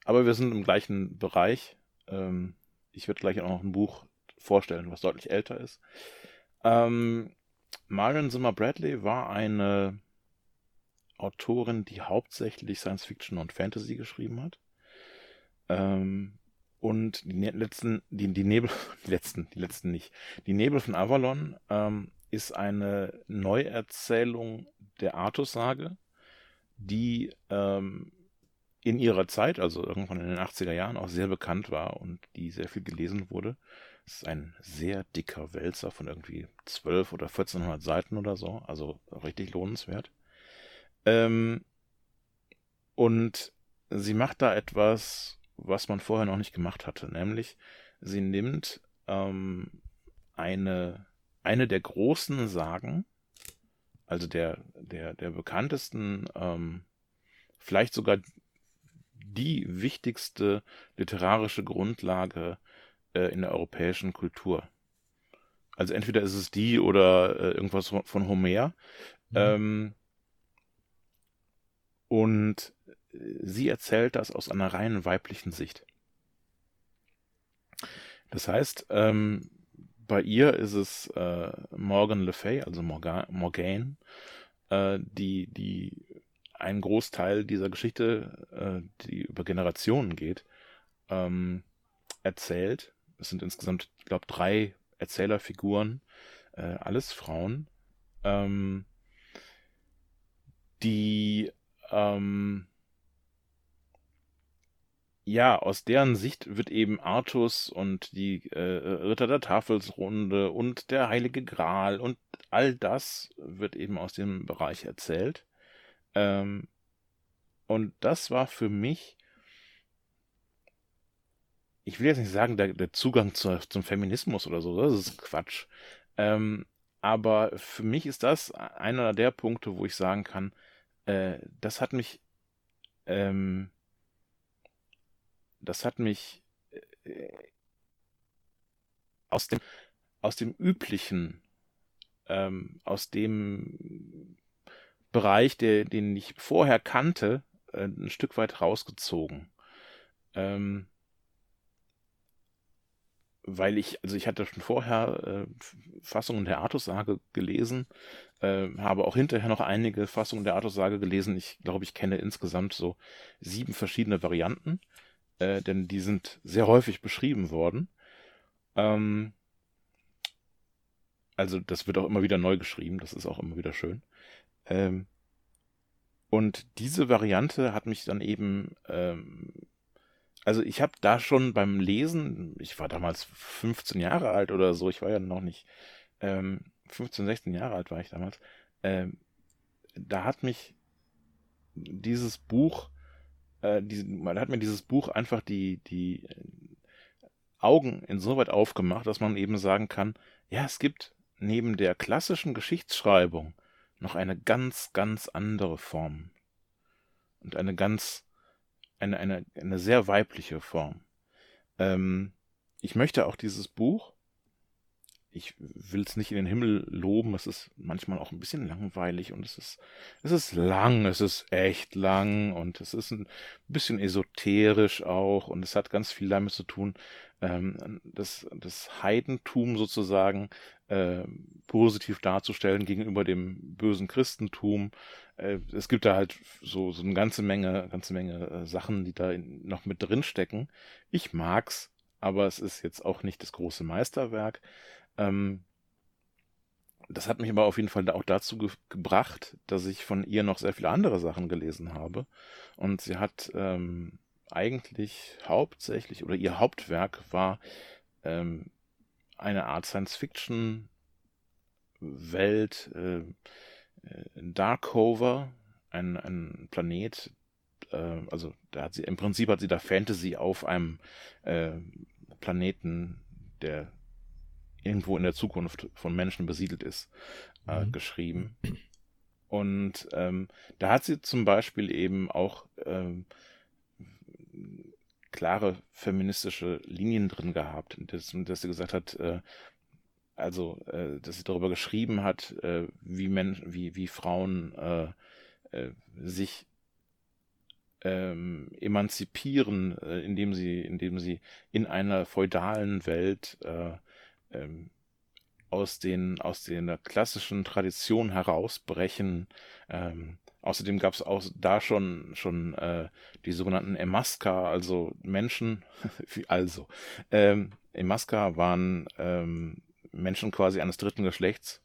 Aber wir sind im gleichen Bereich. Ähm, ich werde gleich auch noch ein Buch vorstellen, was deutlich älter ist. Ähm, Marion Zimmer Bradley war eine Autorin, die hauptsächlich Science Fiction und Fantasy geschrieben hat. Ähm, und die ne-, letzten, die, die Nebel, die letzten, die letzten nicht. Die Nebel von Avalon ähm, ist eine Neuerzählung der Artus-Sage, die ähm, in ihrer Zeit, also irgendwann in den 80er Jahren, auch sehr bekannt war und die sehr viel gelesen wurde. Es ist ein sehr dicker Wälzer von irgendwie 12 oder 1400 Seiten oder so, also richtig lohnenswert. Ähm, und sie macht da etwas, was man vorher noch nicht gemacht hatte, nämlich sie nimmt ähm, eine, eine der großen Sagen, also der, der, der bekanntesten, ähm, vielleicht sogar die wichtigste literarische Grundlage äh, in der europäischen Kultur. Also entweder ist es die oder äh, irgendwas von, von Homer. Mhm. Ähm, und sie erzählt das aus einer rein weiblichen Sicht. Das heißt, ähm, bei ihr ist es äh, Morgan Le Fay, also Morgan, Morgan äh, die, die einen Großteil dieser Geschichte, äh, die über Generationen geht, ähm, erzählt. Es sind insgesamt, ich glaube, drei Erzählerfiguren, äh, alles Frauen, ähm, die ähm, ja, aus deren Sicht wird eben Artus und die äh, Ritter der Tafelsrunde und der Heilige Gral und all das wird eben aus dem Bereich erzählt. Ähm, und das war für mich, ich will jetzt nicht sagen, der, der Zugang zu, zum Feminismus oder so, das ist Quatsch. Ähm, aber für mich ist das einer der Punkte, wo ich sagen kann, äh, das hat mich ähm, das hat mich äh, aus dem, aus dem üblichen, ähm, aus dem Bereich, der, den ich vorher kannte, äh, ein Stück weit rausgezogen. Ähm, weil ich, also ich hatte schon vorher äh, Fassungen der Artussage gelesen, äh, habe auch hinterher noch einige Fassungen der Artussage gelesen. Ich glaube, ich kenne insgesamt so sieben verschiedene Varianten äh, denn die sind sehr häufig beschrieben worden. Ähm, also das wird auch immer wieder neu geschrieben, das ist auch immer wieder schön. Ähm, und diese Variante hat mich dann eben, ähm, also ich habe da schon beim Lesen, ich war damals 15 Jahre alt oder so, ich war ja noch nicht, ähm, 15, 16 Jahre alt war ich damals, ähm, da hat mich dieses Buch äh, diesen, man hat mir dieses Buch einfach die, die Augen insoweit aufgemacht, dass man eben sagen kann, ja, es gibt neben der klassischen Geschichtsschreibung noch eine ganz, ganz andere Form. Und eine ganz, eine, eine, eine sehr weibliche Form. Ähm, ich möchte auch dieses Buch ich will es nicht in den Himmel loben, es ist manchmal auch ein bisschen langweilig und es ist, es ist lang, es ist echt lang und es ist ein bisschen esoterisch auch und es hat ganz viel damit zu tun, ähm, das, das Heidentum sozusagen äh, positiv darzustellen gegenüber dem bösen Christentum. Äh, es gibt da halt so, so eine ganze Menge, ganze Menge äh, Sachen, die da in, noch mit drin stecken. Ich mag's, aber es ist jetzt auch nicht das große Meisterwerk. Ähm, das hat mich aber auf jeden Fall auch dazu ge gebracht, dass ich von ihr noch sehr viele andere Sachen gelesen habe. Und sie hat ähm, eigentlich hauptsächlich, oder ihr Hauptwerk war ähm, eine Art Science-Fiction-Welt, äh, Darkover, ein, ein Planet, äh, also da hat sie, im Prinzip hat sie da Fantasy auf einem äh, Planeten, der irgendwo in der Zukunft von Menschen besiedelt ist, äh, mhm. geschrieben. Und ähm, da hat sie zum Beispiel eben auch ähm, klare feministische Linien drin gehabt, dass, dass sie gesagt hat, äh, also, äh, dass sie darüber geschrieben hat, äh, wie Menschen, wie, wie Frauen äh, äh, sich ähm, emanzipieren, äh, indem sie, indem sie in einer feudalen Welt äh, ähm, aus den aus der klassischen Tradition herausbrechen. Ähm, außerdem gab es auch da schon schon äh, die sogenannten Emaska, also Menschen, also ähm, Emaska waren ähm, Menschen quasi eines dritten Geschlechts.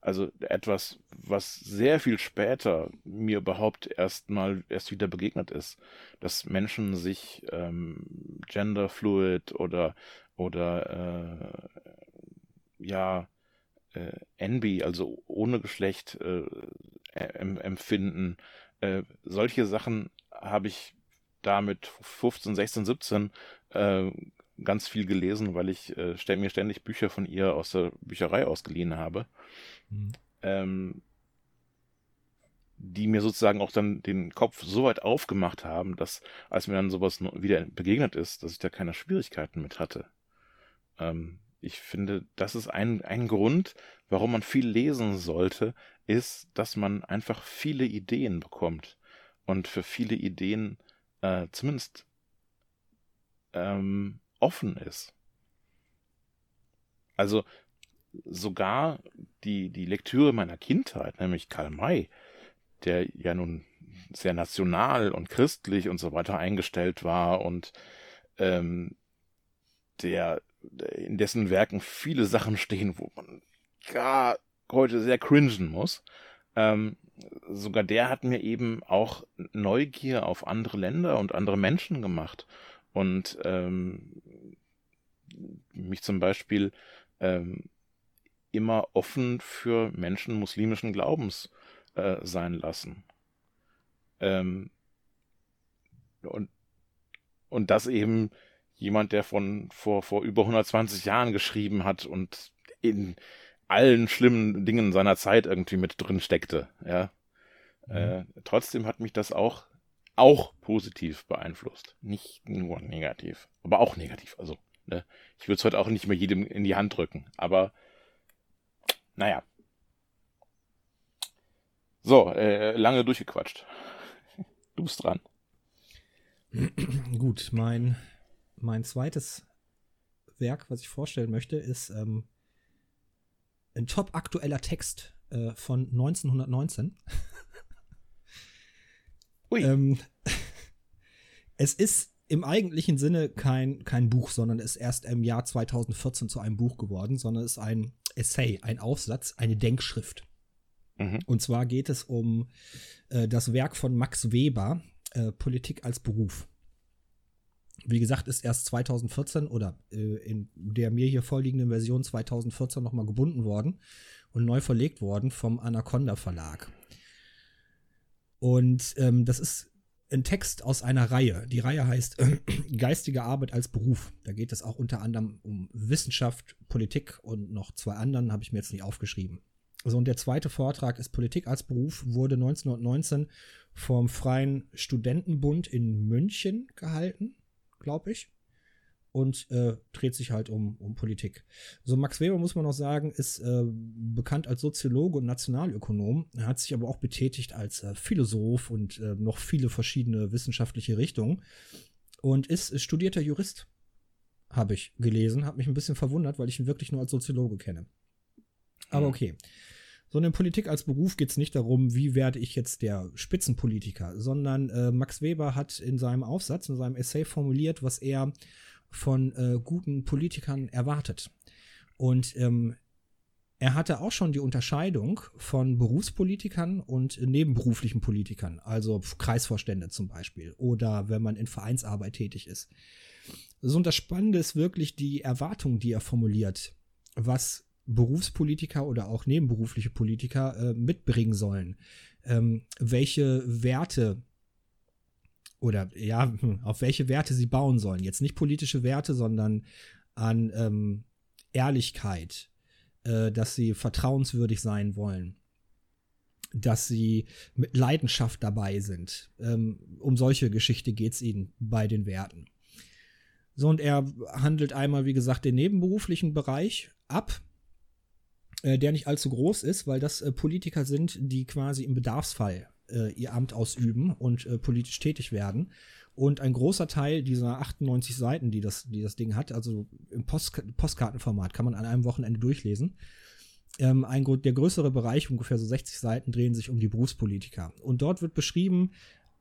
Also etwas, was sehr viel später mir überhaupt erst mal erst wieder begegnet ist, dass Menschen sich ähm, genderfluid oder oder äh, ja, äh, Envy, also ohne Geschlecht äh, empfinden. Äh, solche Sachen habe ich da mit 15, 16, 17 äh, ganz viel gelesen, weil ich äh, st mir ständig Bücher von ihr aus der Bücherei ausgeliehen habe. Mhm. Ähm, die mir sozusagen auch dann den Kopf so weit aufgemacht haben, dass als mir dann sowas wieder begegnet ist, dass ich da keine Schwierigkeiten mit hatte. Ähm, ich finde, das ist ein, ein Grund, warum man viel lesen sollte, ist, dass man einfach viele Ideen bekommt und für viele Ideen äh, zumindest ähm, offen ist. Also sogar die, die Lektüre meiner Kindheit, nämlich Karl May, der ja nun sehr national und christlich und so weiter eingestellt war und ähm, der in dessen Werken viele Sachen stehen, wo man gar heute sehr cringen muss. Ähm, sogar der hat mir eben auch Neugier auf andere Länder und andere Menschen gemacht und ähm, mich zum Beispiel ähm, immer offen für Menschen muslimischen Glaubens äh, sein lassen. Ähm, und, und das eben jemand, der von vor, vor über 120 Jahren geschrieben hat und in allen schlimmen Dingen seiner Zeit irgendwie mit drin steckte. Ja. Mhm. Äh, trotzdem hat mich das auch, auch positiv beeinflusst. Nicht nur negativ, aber auch negativ. Also, ne? ich würde es heute auch nicht mehr jedem in die Hand drücken, aber naja. So, äh, lange durchgequatscht. Du bist dran. Gut, mein, mein zweites Werk, was ich vorstellen möchte, ist ähm, ein top aktueller Text äh, von 1919. Ui. ähm, es ist im eigentlichen Sinne kein, kein Buch, sondern ist erst im Jahr 2014 zu einem Buch geworden, sondern ist ein Essay, ein Aufsatz, eine Denkschrift. Mhm. Und zwar geht es um äh, das Werk von Max Weber, äh, Politik als Beruf. Wie gesagt, ist erst 2014 oder äh, in der mir hier vorliegenden Version 2014 nochmal gebunden worden und neu verlegt worden vom Anaconda Verlag. Und ähm, das ist ein Text aus einer Reihe. Die Reihe heißt äh, Geistige Arbeit als Beruf. Da geht es auch unter anderem um Wissenschaft, Politik und noch zwei anderen, habe ich mir jetzt nicht aufgeschrieben. So, und der zweite Vortrag ist Politik als Beruf, wurde 1919 vom Freien Studentenbund in München gehalten glaube ich. Und äh, dreht sich halt um, um Politik. So, Max Weber, muss man noch sagen, ist äh, bekannt als Soziologe und Nationalökonom. Er hat sich aber auch betätigt als äh, Philosoph und äh, noch viele verschiedene wissenschaftliche Richtungen. Und ist studierter Jurist, habe ich gelesen. Hat mich ein bisschen verwundert, weil ich ihn wirklich nur als Soziologe kenne. Aber mhm. Sondern in Politik als Beruf geht es nicht darum, wie werde ich jetzt der Spitzenpolitiker, sondern äh, Max Weber hat in seinem Aufsatz, in seinem Essay formuliert, was er von äh, guten Politikern erwartet. Und ähm, er hatte auch schon die Unterscheidung von Berufspolitikern und nebenberuflichen Politikern, also Kreisvorstände zum Beispiel oder wenn man in Vereinsarbeit tätig ist. So, und das Spannende ist wirklich die Erwartung, die er formuliert, was Berufspolitiker oder auch nebenberufliche Politiker äh, mitbringen sollen. Ähm, welche Werte oder ja, hm, auf welche Werte sie bauen sollen. Jetzt nicht politische Werte, sondern an ähm, Ehrlichkeit, äh, dass sie vertrauenswürdig sein wollen, dass sie mit Leidenschaft dabei sind. Ähm, um solche Geschichte geht es ihnen bei den Werten. So, und er handelt einmal, wie gesagt, den nebenberuflichen Bereich ab äh, der nicht allzu groß ist, weil das äh, Politiker sind, die quasi im Bedarfsfall äh, ihr Amt ausüben und äh, politisch tätig werden. Und ein großer Teil dieser 98 Seiten, die das, die das Ding hat, also im Post Postkartenformat, kann man an einem Wochenende durchlesen. Ähm, ein, der größere Bereich, ungefähr so 60 Seiten, drehen sich um die Berufspolitiker. Und dort wird beschrieben,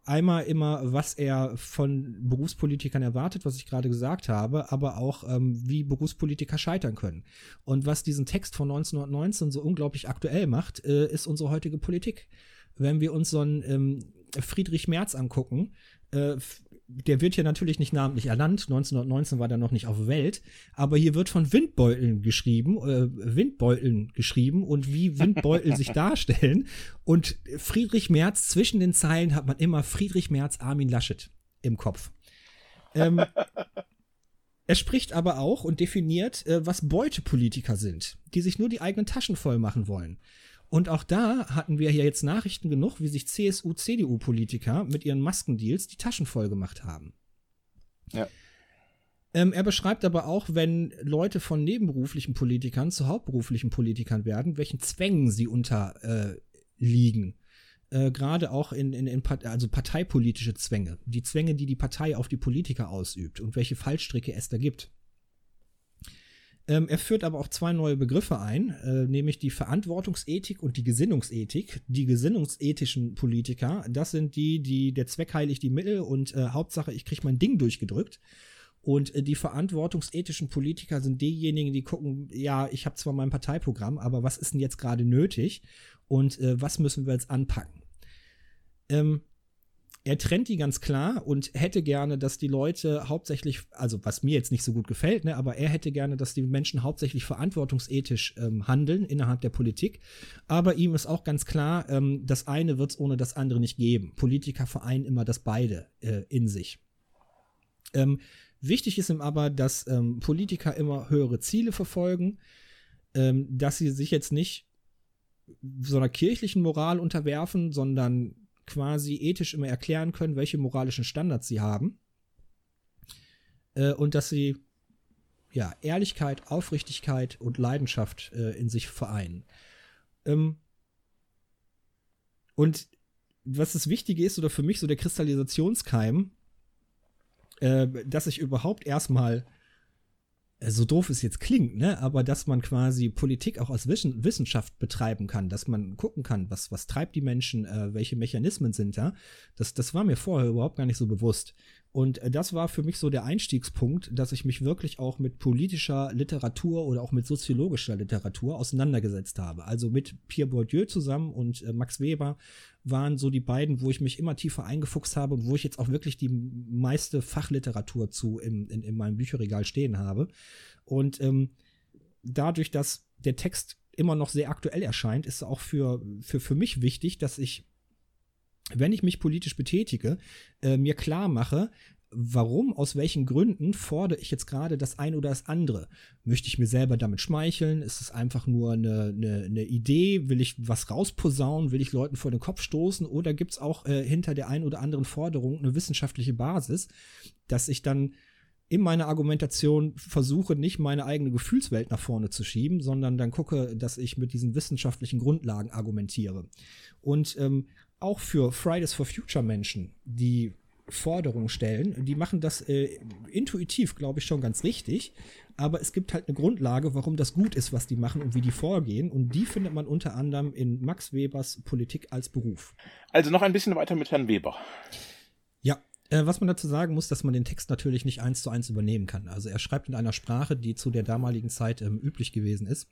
einmal immer, was er von Berufspolitikern erwartet, was ich gerade gesagt habe, aber auch, ähm, wie Berufspolitiker scheitern können. Und was diesen Text von 1919 so unglaublich aktuell macht, äh, ist unsere heutige Politik. Wenn wir uns so einen ähm, Friedrich Merz angucken, äh, der wird hier natürlich nicht namentlich ernannt. 1919 war er noch nicht auf Welt. Aber hier wird von Windbeuteln geschrieben, äh, Windbeuteln geschrieben und wie Windbeutel sich darstellen. Und Friedrich Merz, zwischen den Zeilen hat man immer Friedrich Merz, Armin Laschet im Kopf. Ähm, er spricht aber auch und definiert, äh, was Beutepolitiker sind, die sich nur die eigenen Taschen voll machen wollen. Und auch da hatten wir hier jetzt Nachrichten genug, wie sich CSU, CDU-Politiker mit ihren Maskendeals die Taschen voll gemacht haben. Ja. Ähm, er beschreibt aber auch, wenn Leute von nebenberuflichen Politikern zu hauptberuflichen Politikern werden, welchen Zwängen sie unterliegen. Äh, äh, Gerade auch in, in, in Part also parteipolitische Zwänge. Die Zwänge, die die Partei auf die Politiker ausübt und welche Fallstricke es da gibt. Ähm, er führt aber auch zwei neue Begriffe ein, äh, nämlich die Verantwortungsethik und die Gesinnungsethik. Die gesinnungsethischen Politiker, das sind die, die der Zweck heiligt die Mittel und äh, Hauptsache, ich kriege mein Ding durchgedrückt. Und äh, die verantwortungsethischen Politiker sind diejenigen, die gucken, ja, ich habe zwar mein Parteiprogramm, aber was ist denn jetzt gerade nötig und äh, was müssen wir jetzt anpacken? Ähm, er trennt die ganz klar und hätte gerne, dass die Leute hauptsächlich, also was mir jetzt nicht so gut gefällt, ne, aber er hätte gerne, dass die Menschen hauptsächlich verantwortungsethisch ähm, handeln innerhalb der Politik. Aber ihm ist auch ganz klar, ähm, das eine wird es ohne das andere nicht geben. Politiker vereinen immer das beide äh, in sich. Ähm, wichtig ist ihm aber, dass ähm, Politiker immer höhere Ziele verfolgen, ähm, dass sie sich jetzt nicht so einer kirchlichen Moral unterwerfen, sondern quasi ethisch immer erklären können, welche moralischen Standards sie haben. Äh, und dass sie ja, Ehrlichkeit, Aufrichtigkeit und Leidenschaft äh, in sich vereinen. Ähm, und was das Wichtige ist, oder für mich so der Kristallisationskeim, äh, dass ich überhaupt erstmal so doof es jetzt klingt, ne, aber dass man quasi Politik auch als Wissenschaft betreiben kann, dass man gucken kann, was, was treibt die Menschen, äh, welche Mechanismen sind da, das, das war mir vorher überhaupt gar nicht so bewusst. Und äh, das war für mich so der Einstiegspunkt, dass ich mich wirklich auch mit politischer Literatur oder auch mit soziologischer Literatur auseinandergesetzt habe. Also mit Pierre Bourdieu zusammen und äh, Max Weber waren so die beiden, wo ich mich immer tiefer eingefuchst habe und wo ich jetzt auch wirklich die meiste Fachliteratur zu im, in, in meinem Bücherregal stehen habe. Und ähm, dadurch, dass der Text immer noch sehr aktuell erscheint, ist auch für, für, für mich wichtig, dass ich wenn ich mich politisch betätige, äh, mir klar mache, warum, aus welchen Gründen fordere ich jetzt gerade das eine oder das andere? Möchte ich mir selber damit schmeicheln? Ist es einfach nur eine, eine, eine Idee? Will ich was rausposaunen? Will ich Leuten vor den Kopf stoßen? Oder gibt es auch äh, hinter der einen oder anderen Forderung eine wissenschaftliche Basis, dass ich dann in meiner Argumentation versuche, nicht meine eigene Gefühlswelt nach vorne zu schieben, sondern dann gucke, dass ich mit diesen wissenschaftlichen Grundlagen argumentiere. Und ähm, auch für Fridays for Future Menschen, die Forderungen stellen, die machen das äh, intuitiv, glaube ich, schon ganz richtig. Aber es gibt halt eine Grundlage, warum das gut ist, was die machen und wie die vorgehen. Und die findet man unter anderem in Max Webers Politik als Beruf. Also noch ein bisschen weiter mit Herrn Weber. Ja, äh, was man dazu sagen muss, dass man den Text natürlich nicht eins zu eins übernehmen kann. Also er schreibt in einer Sprache, die zu der damaligen Zeit ähm, üblich gewesen ist.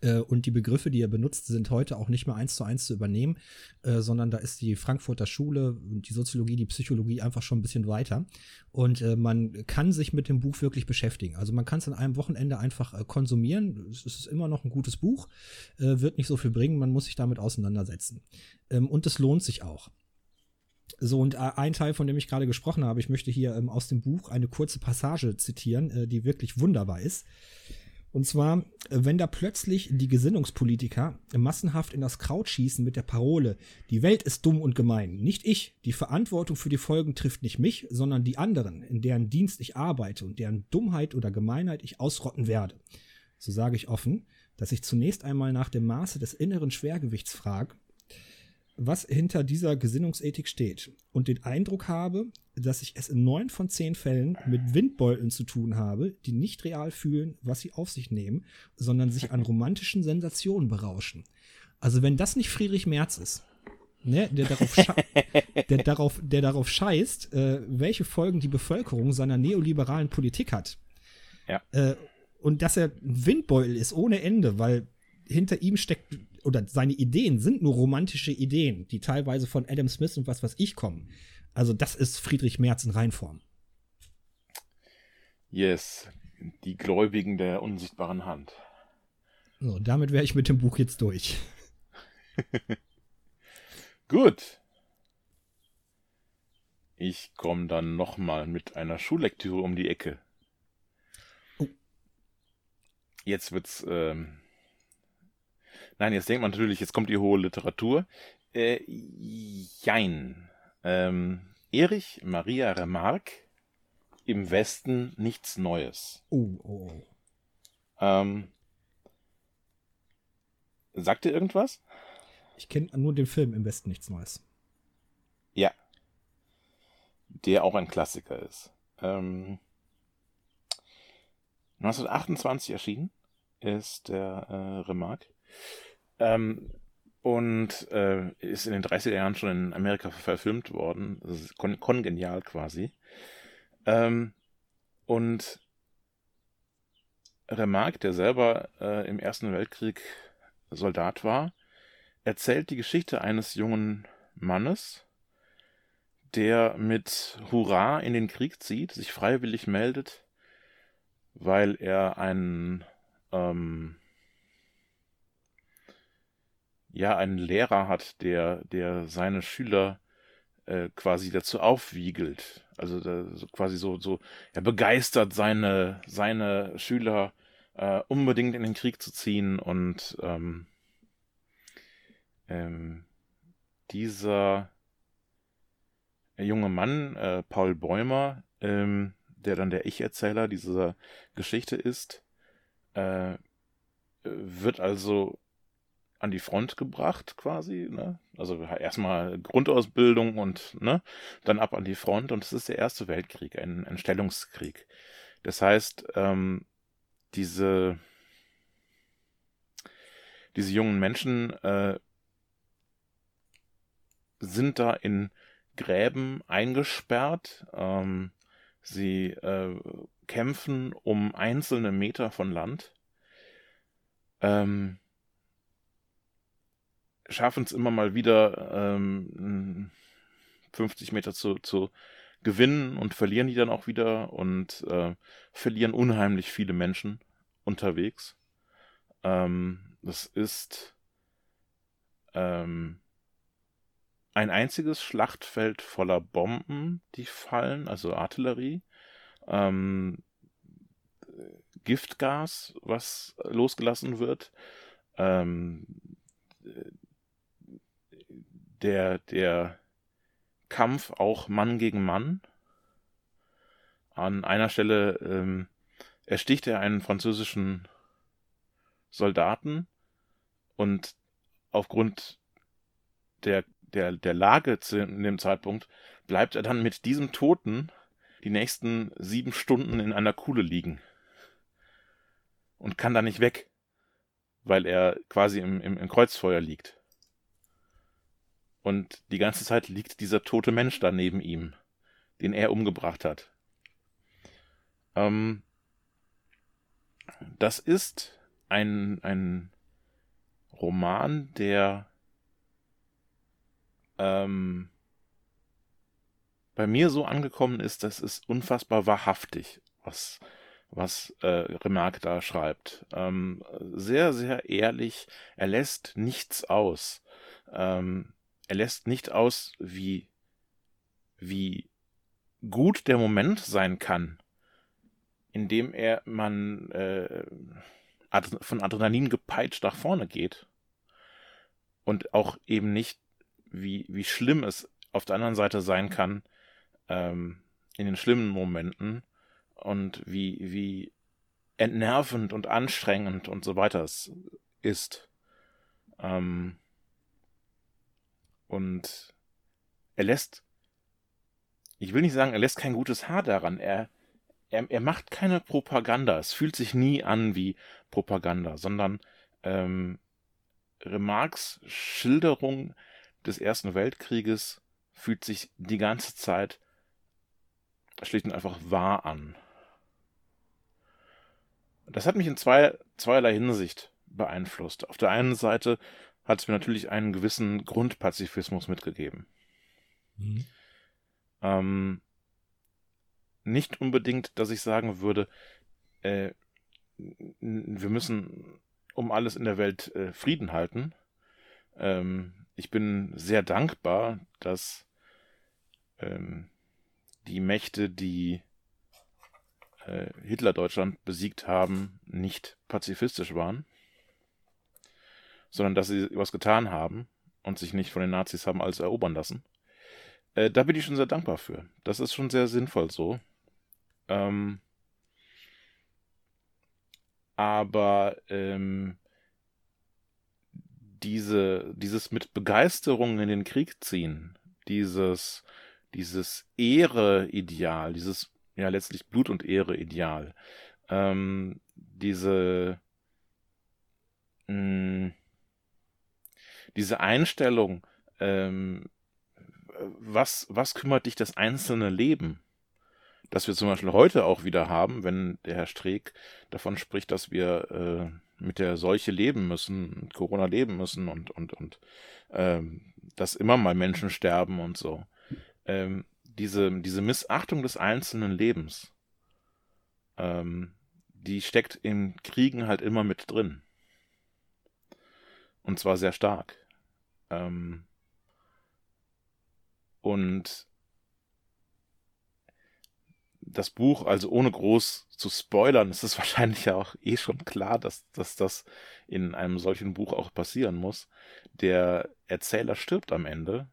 Äh, und die Begriffe, die er benutzt, sind heute auch nicht mehr eins zu eins zu übernehmen, äh, sondern da ist die Frankfurter Schule und die Soziologie, die Psychologie einfach schon ein bisschen weiter. Und äh, man kann sich mit dem Buch wirklich beschäftigen. Also man kann es an einem Wochenende einfach äh, konsumieren. Es ist immer noch ein gutes Buch, äh, wird nicht so viel bringen, man muss sich damit auseinandersetzen. Ähm, und es lohnt sich auch. So, und äh, ein Teil, von dem ich gerade gesprochen habe, ich möchte hier ähm, aus dem Buch eine kurze Passage zitieren, die wirklich wunderbar ist. Und zwar, wenn da plötzlich die Gesinnungspolitiker massenhaft in das Kraut schießen mit der Parole, die Welt ist dumm und gemein, nicht ich, die Verantwortung für die Folgen trifft nicht mich, sondern die anderen, in deren Dienst ich arbeite und deren Dummheit oder Gemeinheit ich ausrotten werde. So sage ich offen, dass ich zunächst einmal nach dem Maße des inneren Schwergewichts frage was hinter dieser Gesinnungsethik steht und den Eindruck habe, dass ich es in neun von zehn Fällen mit Windbeuteln zu tun habe, die nicht real fühlen, was sie auf sich nehmen, sondern sich an romantischen Sensationen berauschen. Also wenn das nicht Friedrich Merz ist, ne, der, darauf der, darauf, der darauf scheißt, äh, welche Folgen die Bevölkerung seiner neoliberalen Politik hat. Ja. Äh, und dass er ein Windbeutel ist ohne Ende, weil hinter ihm steckt oder seine Ideen sind nur romantische Ideen, die teilweise von Adam Smith und was was ich kommen. Also das ist Friedrich Merz in Reinform. Yes, die Gläubigen der unsichtbaren Hand. So, damit wäre ich mit dem Buch jetzt durch. Gut. Ich komme dann noch mal mit einer Schullektüre um die Ecke. Oh. Jetzt wird's ähm, Nein, jetzt denkt man natürlich, jetzt kommt die hohe Literatur. Äh, jein. Ähm, Erich Maria Remarque, Im Westen nichts Neues. Oh, oh, oh. Ähm, sagt ihr irgendwas? Ich kenne nur den Film Im Westen nichts Neues. Ja. Der auch ein Klassiker ist. Ähm, 1928 erschienen ist der äh, Remarque. Ähm, und äh, ist in den 30er Jahren schon in Amerika verfilmt worden. Das ist kon kongenial quasi. Ähm, und Remarque, der selber äh, im Ersten Weltkrieg Soldat war, erzählt die Geschichte eines jungen Mannes, der mit Hurra in den Krieg zieht, sich freiwillig meldet, weil er einen ähm, ja einen Lehrer hat, der der seine Schüler äh, quasi dazu aufwiegelt. Also da, so quasi so so er begeistert seine seine Schüler äh, unbedingt in den Krieg zu ziehen und ähm, ähm, dieser junge Mann, äh, Paul Bäumer, ähm, der dann der Ich-Erzähler dieser Geschichte ist, äh, wird also an die Front gebracht quasi, ne? Also erstmal Grundausbildung und ne, dann ab an die Front und es ist der Erste Weltkrieg, ein, ein Stellungskrieg. Das heißt, ähm, diese diese jungen Menschen äh, sind da in Gräben eingesperrt. Ähm, sie äh, kämpfen um einzelne Meter von Land. Ähm, schaffen es immer mal wieder ähm, 50 Meter zu, zu gewinnen und verlieren die dann auch wieder und äh, verlieren unheimlich viele Menschen unterwegs. Ähm, das ist ähm, ein einziges Schlachtfeld voller Bomben, die fallen, also Artillerie, ähm, Giftgas, was losgelassen wird, ähm, der, der Kampf auch Mann gegen Mann. An einer Stelle ähm, ersticht er einen französischen Soldaten und aufgrund der der, der Lage zu dem Zeitpunkt, bleibt er dann mit diesem Toten die nächsten sieben Stunden in einer Kuhle liegen. Und kann da nicht weg, weil er quasi im, im, im Kreuzfeuer liegt. Und die ganze Zeit liegt dieser tote Mensch da neben ihm, den er umgebracht hat. Ähm, das ist ein, ein Roman, der ähm, bei mir so angekommen ist, das ist unfassbar wahrhaftig, was, was äh, Remarque da schreibt. Ähm, sehr, sehr ehrlich. Er lässt nichts aus. Ähm, er lässt nicht aus, wie, wie gut der Moment sein kann, in dem er man äh, von Adrenalin gepeitscht nach vorne geht und auch eben nicht wie, wie schlimm es auf der anderen Seite sein kann, ähm, in den schlimmen Momenten und wie, wie entnervend und anstrengend und so weiter es ist. Ähm, und er lässt, ich will nicht sagen, er lässt kein gutes Haar daran. Er, er, er macht keine Propaganda. Es fühlt sich nie an wie Propaganda, sondern ähm, Remarques Schilderung des Ersten Weltkrieges fühlt sich die ganze Zeit schlicht und einfach wahr an. Das hat mich in zwei, zweierlei Hinsicht beeinflusst. Auf der einen Seite hat es mir natürlich einen gewissen Grundpazifismus mitgegeben. Mhm. Ähm, nicht unbedingt, dass ich sagen würde, äh, wir müssen um alles in der Welt äh, Frieden halten. Ähm, ich bin sehr dankbar, dass ähm, die Mächte, die äh, Hitler-Deutschland besiegt haben, nicht pazifistisch waren, sondern dass sie was getan haben und sich nicht von den Nazis haben alles erobern lassen. Äh, da bin ich schon sehr dankbar für. Das ist schon sehr sinnvoll so. Ähm, aber ähm, diese, dieses mit Begeisterung in den Krieg ziehen, dieses, dieses Ehre-Ideal, dieses ja letztlich Blut- und Ehre-Ideal, ähm, diese, mh, diese Einstellung, ähm, was, was kümmert dich das einzelne Leben? Das wir zum Beispiel heute auch wieder haben, wenn der Herr Streeck davon spricht, dass wir äh, mit der Seuche leben müssen, mit Corona leben müssen und, und, und ähm, dass immer mal Menschen sterben und so. Ähm, diese, diese Missachtung des einzelnen Lebens, ähm, die steckt in Kriegen halt immer mit drin. Und zwar sehr stark. Ähm, und das Buch, also ohne groß zu spoilern, ist es wahrscheinlich ja auch eh schon klar, dass, dass das in einem solchen Buch auch passieren muss. Der Erzähler stirbt am Ende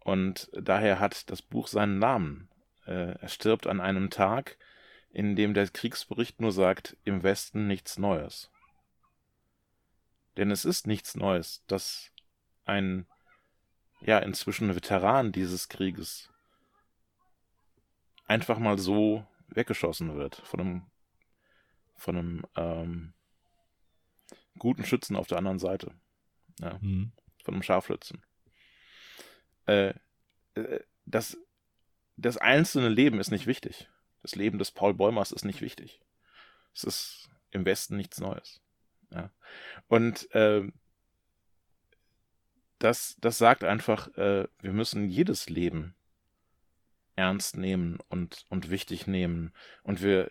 und daher hat das Buch seinen Namen. Äh, er stirbt an einem Tag, in dem der Kriegsbericht nur sagt, im Westen nichts Neues. Denn es ist nichts Neues, dass ein, ja, inzwischen Veteran dieses Krieges einfach mal so weggeschossen wird von einem, von einem ähm, guten Schützen auf der anderen Seite. Ja, mhm. Von einem Scharfschützen. Äh, äh, das, das einzelne Leben ist nicht wichtig. Das Leben des Paul Bäumers ist nicht wichtig. Es ist im Westen nichts Neues. Ja. Und äh, das, das sagt einfach, äh, wir müssen jedes Leben ernst nehmen und, und wichtig nehmen. Und wir,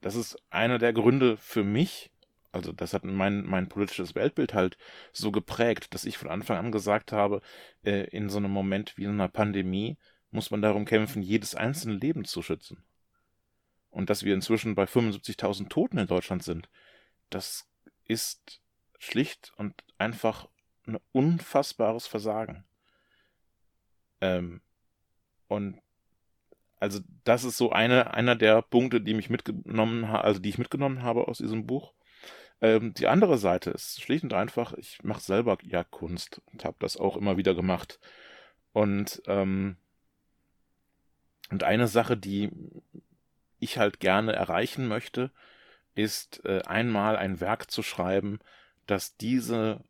das ist einer der Gründe für mich, also das hat mein, mein politisches Weltbild halt so geprägt, dass ich von Anfang an gesagt habe, äh, in so einem Moment wie in einer Pandemie muss man darum kämpfen, jedes einzelne Leben zu schützen. Und dass wir inzwischen bei 75.000 Toten in Deutschland sind, das ist schlicht und einfach ein unfassbares Versagen. Ähm, und also das ist so eine, einer der Punkte, die mich mitgenommen also die ich mitgenommen habe aus diesem Buch. Ähm, die andere Seite ist schlicht und einfach, ich mache selber ja Kunst und habe das auch immer wieder gemacht. Und, ähm, und eine Sache, die ich halt gerne erreichen möchte, ist äh, einmal ein Werk zu schreiben, das diese,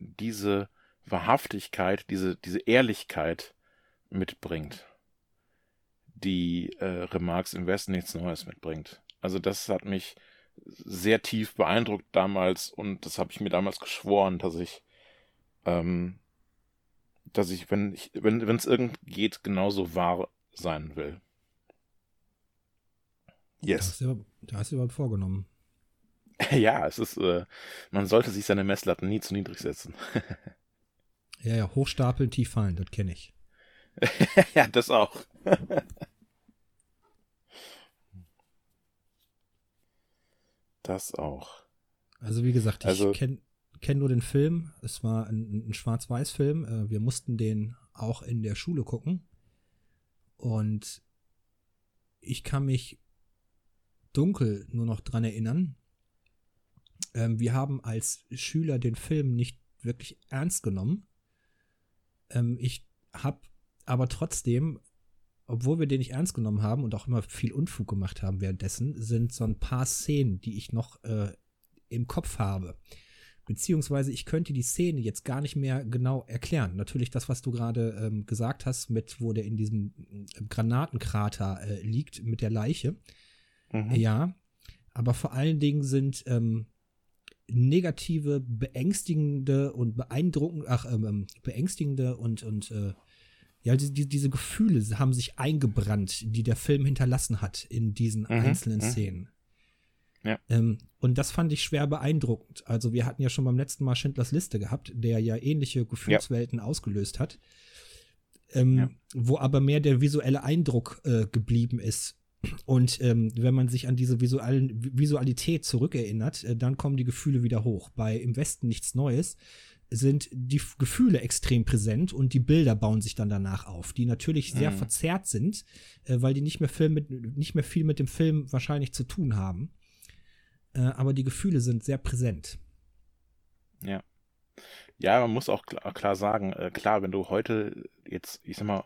diese Wahrhaftigkeit, diese, diese Ehrlichkeit mitbringt die äh, Remarks im Westen nichts Neues mitbringt. Also das hat mich sehr tief beeindruckt damals und das habe ich mir damals geschworen, dass ich, ähm, dass ich, wenn ich, wenn wenn es irgend geht, genauso wahr sein will. Yes. Da hast du, da hast du überhaupt vorgenommen. ja, es ist, äh, man sollte sich seine Messlatten nie zu niedrig setzen. ja, ja, hochstapeln, tief fallen, das kenne ich. ja, das auch. Das auch. Also wie gesagt, ich also, kenne kenn nur den Film. Es war ein, ein Schwarz-Weiß-Film. Äh, wir mussten den auch in der Schule gucken. Und ich kann mich dunkel nur noch dran erinnern. Ähm, wir haben als Schüler den Film nicht wirklich ernst genommen. Ähm, ich habe aber trotzdem obwohl wir den nicht ernst genommen haben und auch immer viel Unfug gemacht haben währenddessen, sind so ein paar Szenen, die ich noch äh, im Kopf habe. Beziehungsweise ich könnte die Szene jetzt gar nicht mehr genau erklären. Natürlich das, was du gerade ähm, gesagt hast, mit wo der in diesem äh, Granatenkrater äh, liegt mit der Leiche. Mhm. Ja, aber vor allen Dingen sind ähm, negative, beängstigende und beeindruckende, ach, ähm, ähm, beängstigende und, und äh, ja, die, diese Gefühle haben sich eingebrannt, die der Film hinterlassen hat in diesen mhm, einzelnen mhm. Szenen. Ja. Ähm, und das fand ich schwer beeindruckend. Also wir hatten ja schon beim letzten Mal Schindlers Liste gehabt, der ja ähnliche Gefühlswelten ja. ausgelöst hat, ähm, ja. wo aber mehr der visuelle Eindruck äh, geblieben ist. Und ähm, wenn man sich an diese visuellen, Visualität zurückerinnert, äh, dann kommen die Gefühle wieder hoch. Bei Im Westen nichts Neues sind die Gefühle extrem präsent und die Bilder bauen sich dann danach auf, die natürlich sehr mhm. verzerrt sind, äh, weil die nicht mehr, Film mit, nicht mehr viel mit dem Film wahrscheinlich zu tun haben. Äh, aber die Gefühle sind sehr präsent. Ja. Ja, man muss auch klar, klar sagen, äh, klar, wenn du heute jetzt, ich sag mal,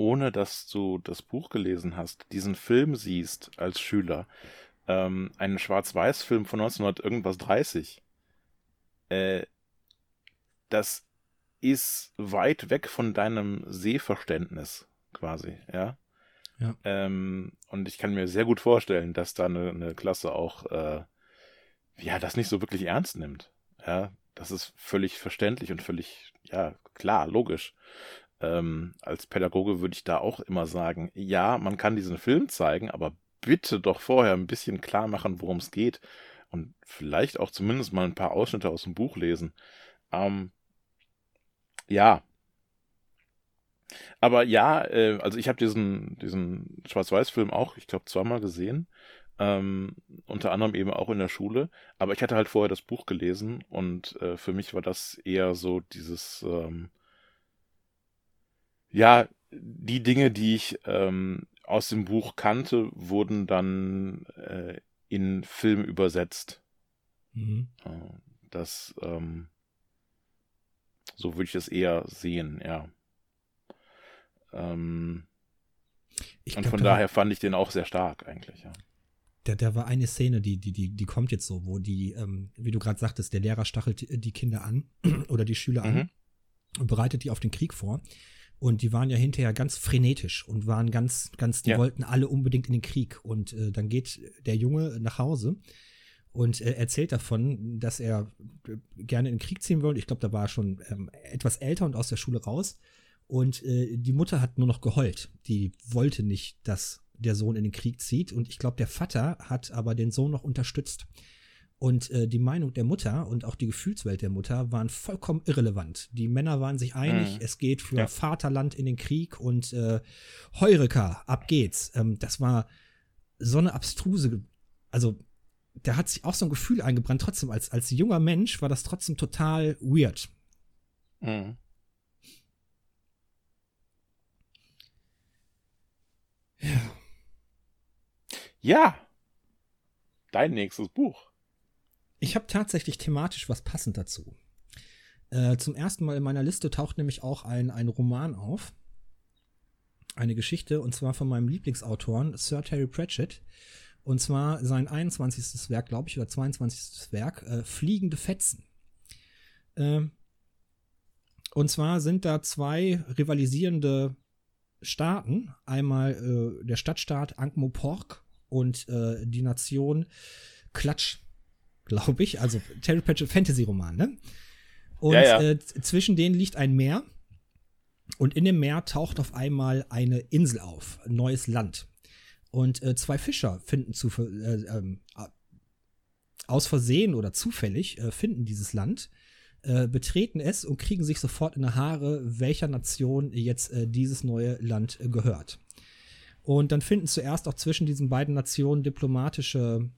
ohne dass du das Buch gelesen hast, diesen Film siehst als Schüler, ähm, einen Schwarz-Weiß-Film von 1900 irgendwas 30, äh, das ist weit weg von deinem Sehverständnis quasi, ja. Ja. Ähm, und ich kann mir sehr gut vorstellen, dass da eine, eine Klasse auch äh, ja das nicht so wirklich ernst nimmt. Ja, das ist völlig verständlich und völlig ja klar, logisch. Ähm, als Pädagoge würde ich da auch immer sagen, ja, man kann diesen Film zeigen, aber bitte doch vorher ein bisschen klar machen, worum es geht und vielleicht auch zumindest mal ein paar Ausschnitte aus dem Buch lesen. Ähm, ja. Aber ja, äh, also ich habe diesen, diesen Schwarz-Weiß-Film auch, ich glaube, zweimal gesehen. Ähm, unter anderem eben auch in der Schule. Aber ich hatte halt vorher das Buch gelesen und äh, für mich war das eher so dieses, ähm, ja, die Dinge, die ich ähm, aus dem Buch kannte, wurden dann äh, in Film übersetzt. Mhm. Das, ähm, so würde ich es eher sehen, ja. Ähm, und glaub, von daher fand ich den auch sehr stark eigentlich, ja. Da, da war eine Szene, die, die, die, die kommt jetzt so, wo die, ähm, wie du gerade sagtest, der Lehrer stachelt die Kinder an oder die Schüler an mhm. und bereitet die auf den Krieg vor. Und die waren ja hinterher ganz frenetisch und waren ganz, ganz, die ja. wollten alle unbedingt in den Krieg. Und äh, dann geht der Junge nach Hause und äh, erzählt davon, dass er äh, gerne in den Krieg ziehen will. Ich glaube, da war er schon ähm, etwas älter und aus der Schule raus. Und äh, die Mutter hat nur noch geheult. Die wollte nicht, dass der Sohn in den Krieg zieht. Und ich glaube, der Vater hat aber den Sohn noch unterstützt. Und äh, die Meinung der Mutter und auch die Gefühlswelt der Mutter waren vollkommen irrelevant. Die Männer waren sich einig, mhm. es geht für ja. Vaterland in den Krieg und äh, Heureka, ab geht's. Ähm, das war so eine abstruse, also da hat sich auch so ein Gefühl eingebrannt. Trotzdem, als, als junger Mensch war das trotzdem total weird. Mhm. Ja. Ja. Dein nächstes Buch. Ich habe tatsächlich thematisch was passend dazu. Äh, zum ersten Mal in meiner Liste taucht nämlich auch ein, ein Roman auf. Eine Geschichte, und zwar von meinem Lieblingsautoren, Sir Terry Pratchett. Und zwar sein 21. Werk, glaube ich, oder 22. Werk, äh, Fliegende Fetzen. Äh, und zwar sind da zwei rivalisierende Staaten. Einmal äh, der Stadtstaat Ankh-Morpork und äh, die Nation Klatsch glaube ich. Also Terry Pratchett Fantasy-Roman, ne? Und ja, ja. Äh, zwischen denen liegt ein Meer. Und in dem Meer taucht auf einmal eine Insel auf, ein neues Land. Und äh, zwei Fischer finden zu, äh, ähm, aus Versehen oder zufällig äh, finden dieses Land, äh, betreten es und kriegen sich sofort in die Haare, welcher Nation jetzt äh, dieses neue Land gehört. Und dann finden zuerst auch zwischen diesen beiden Nationen diplomatische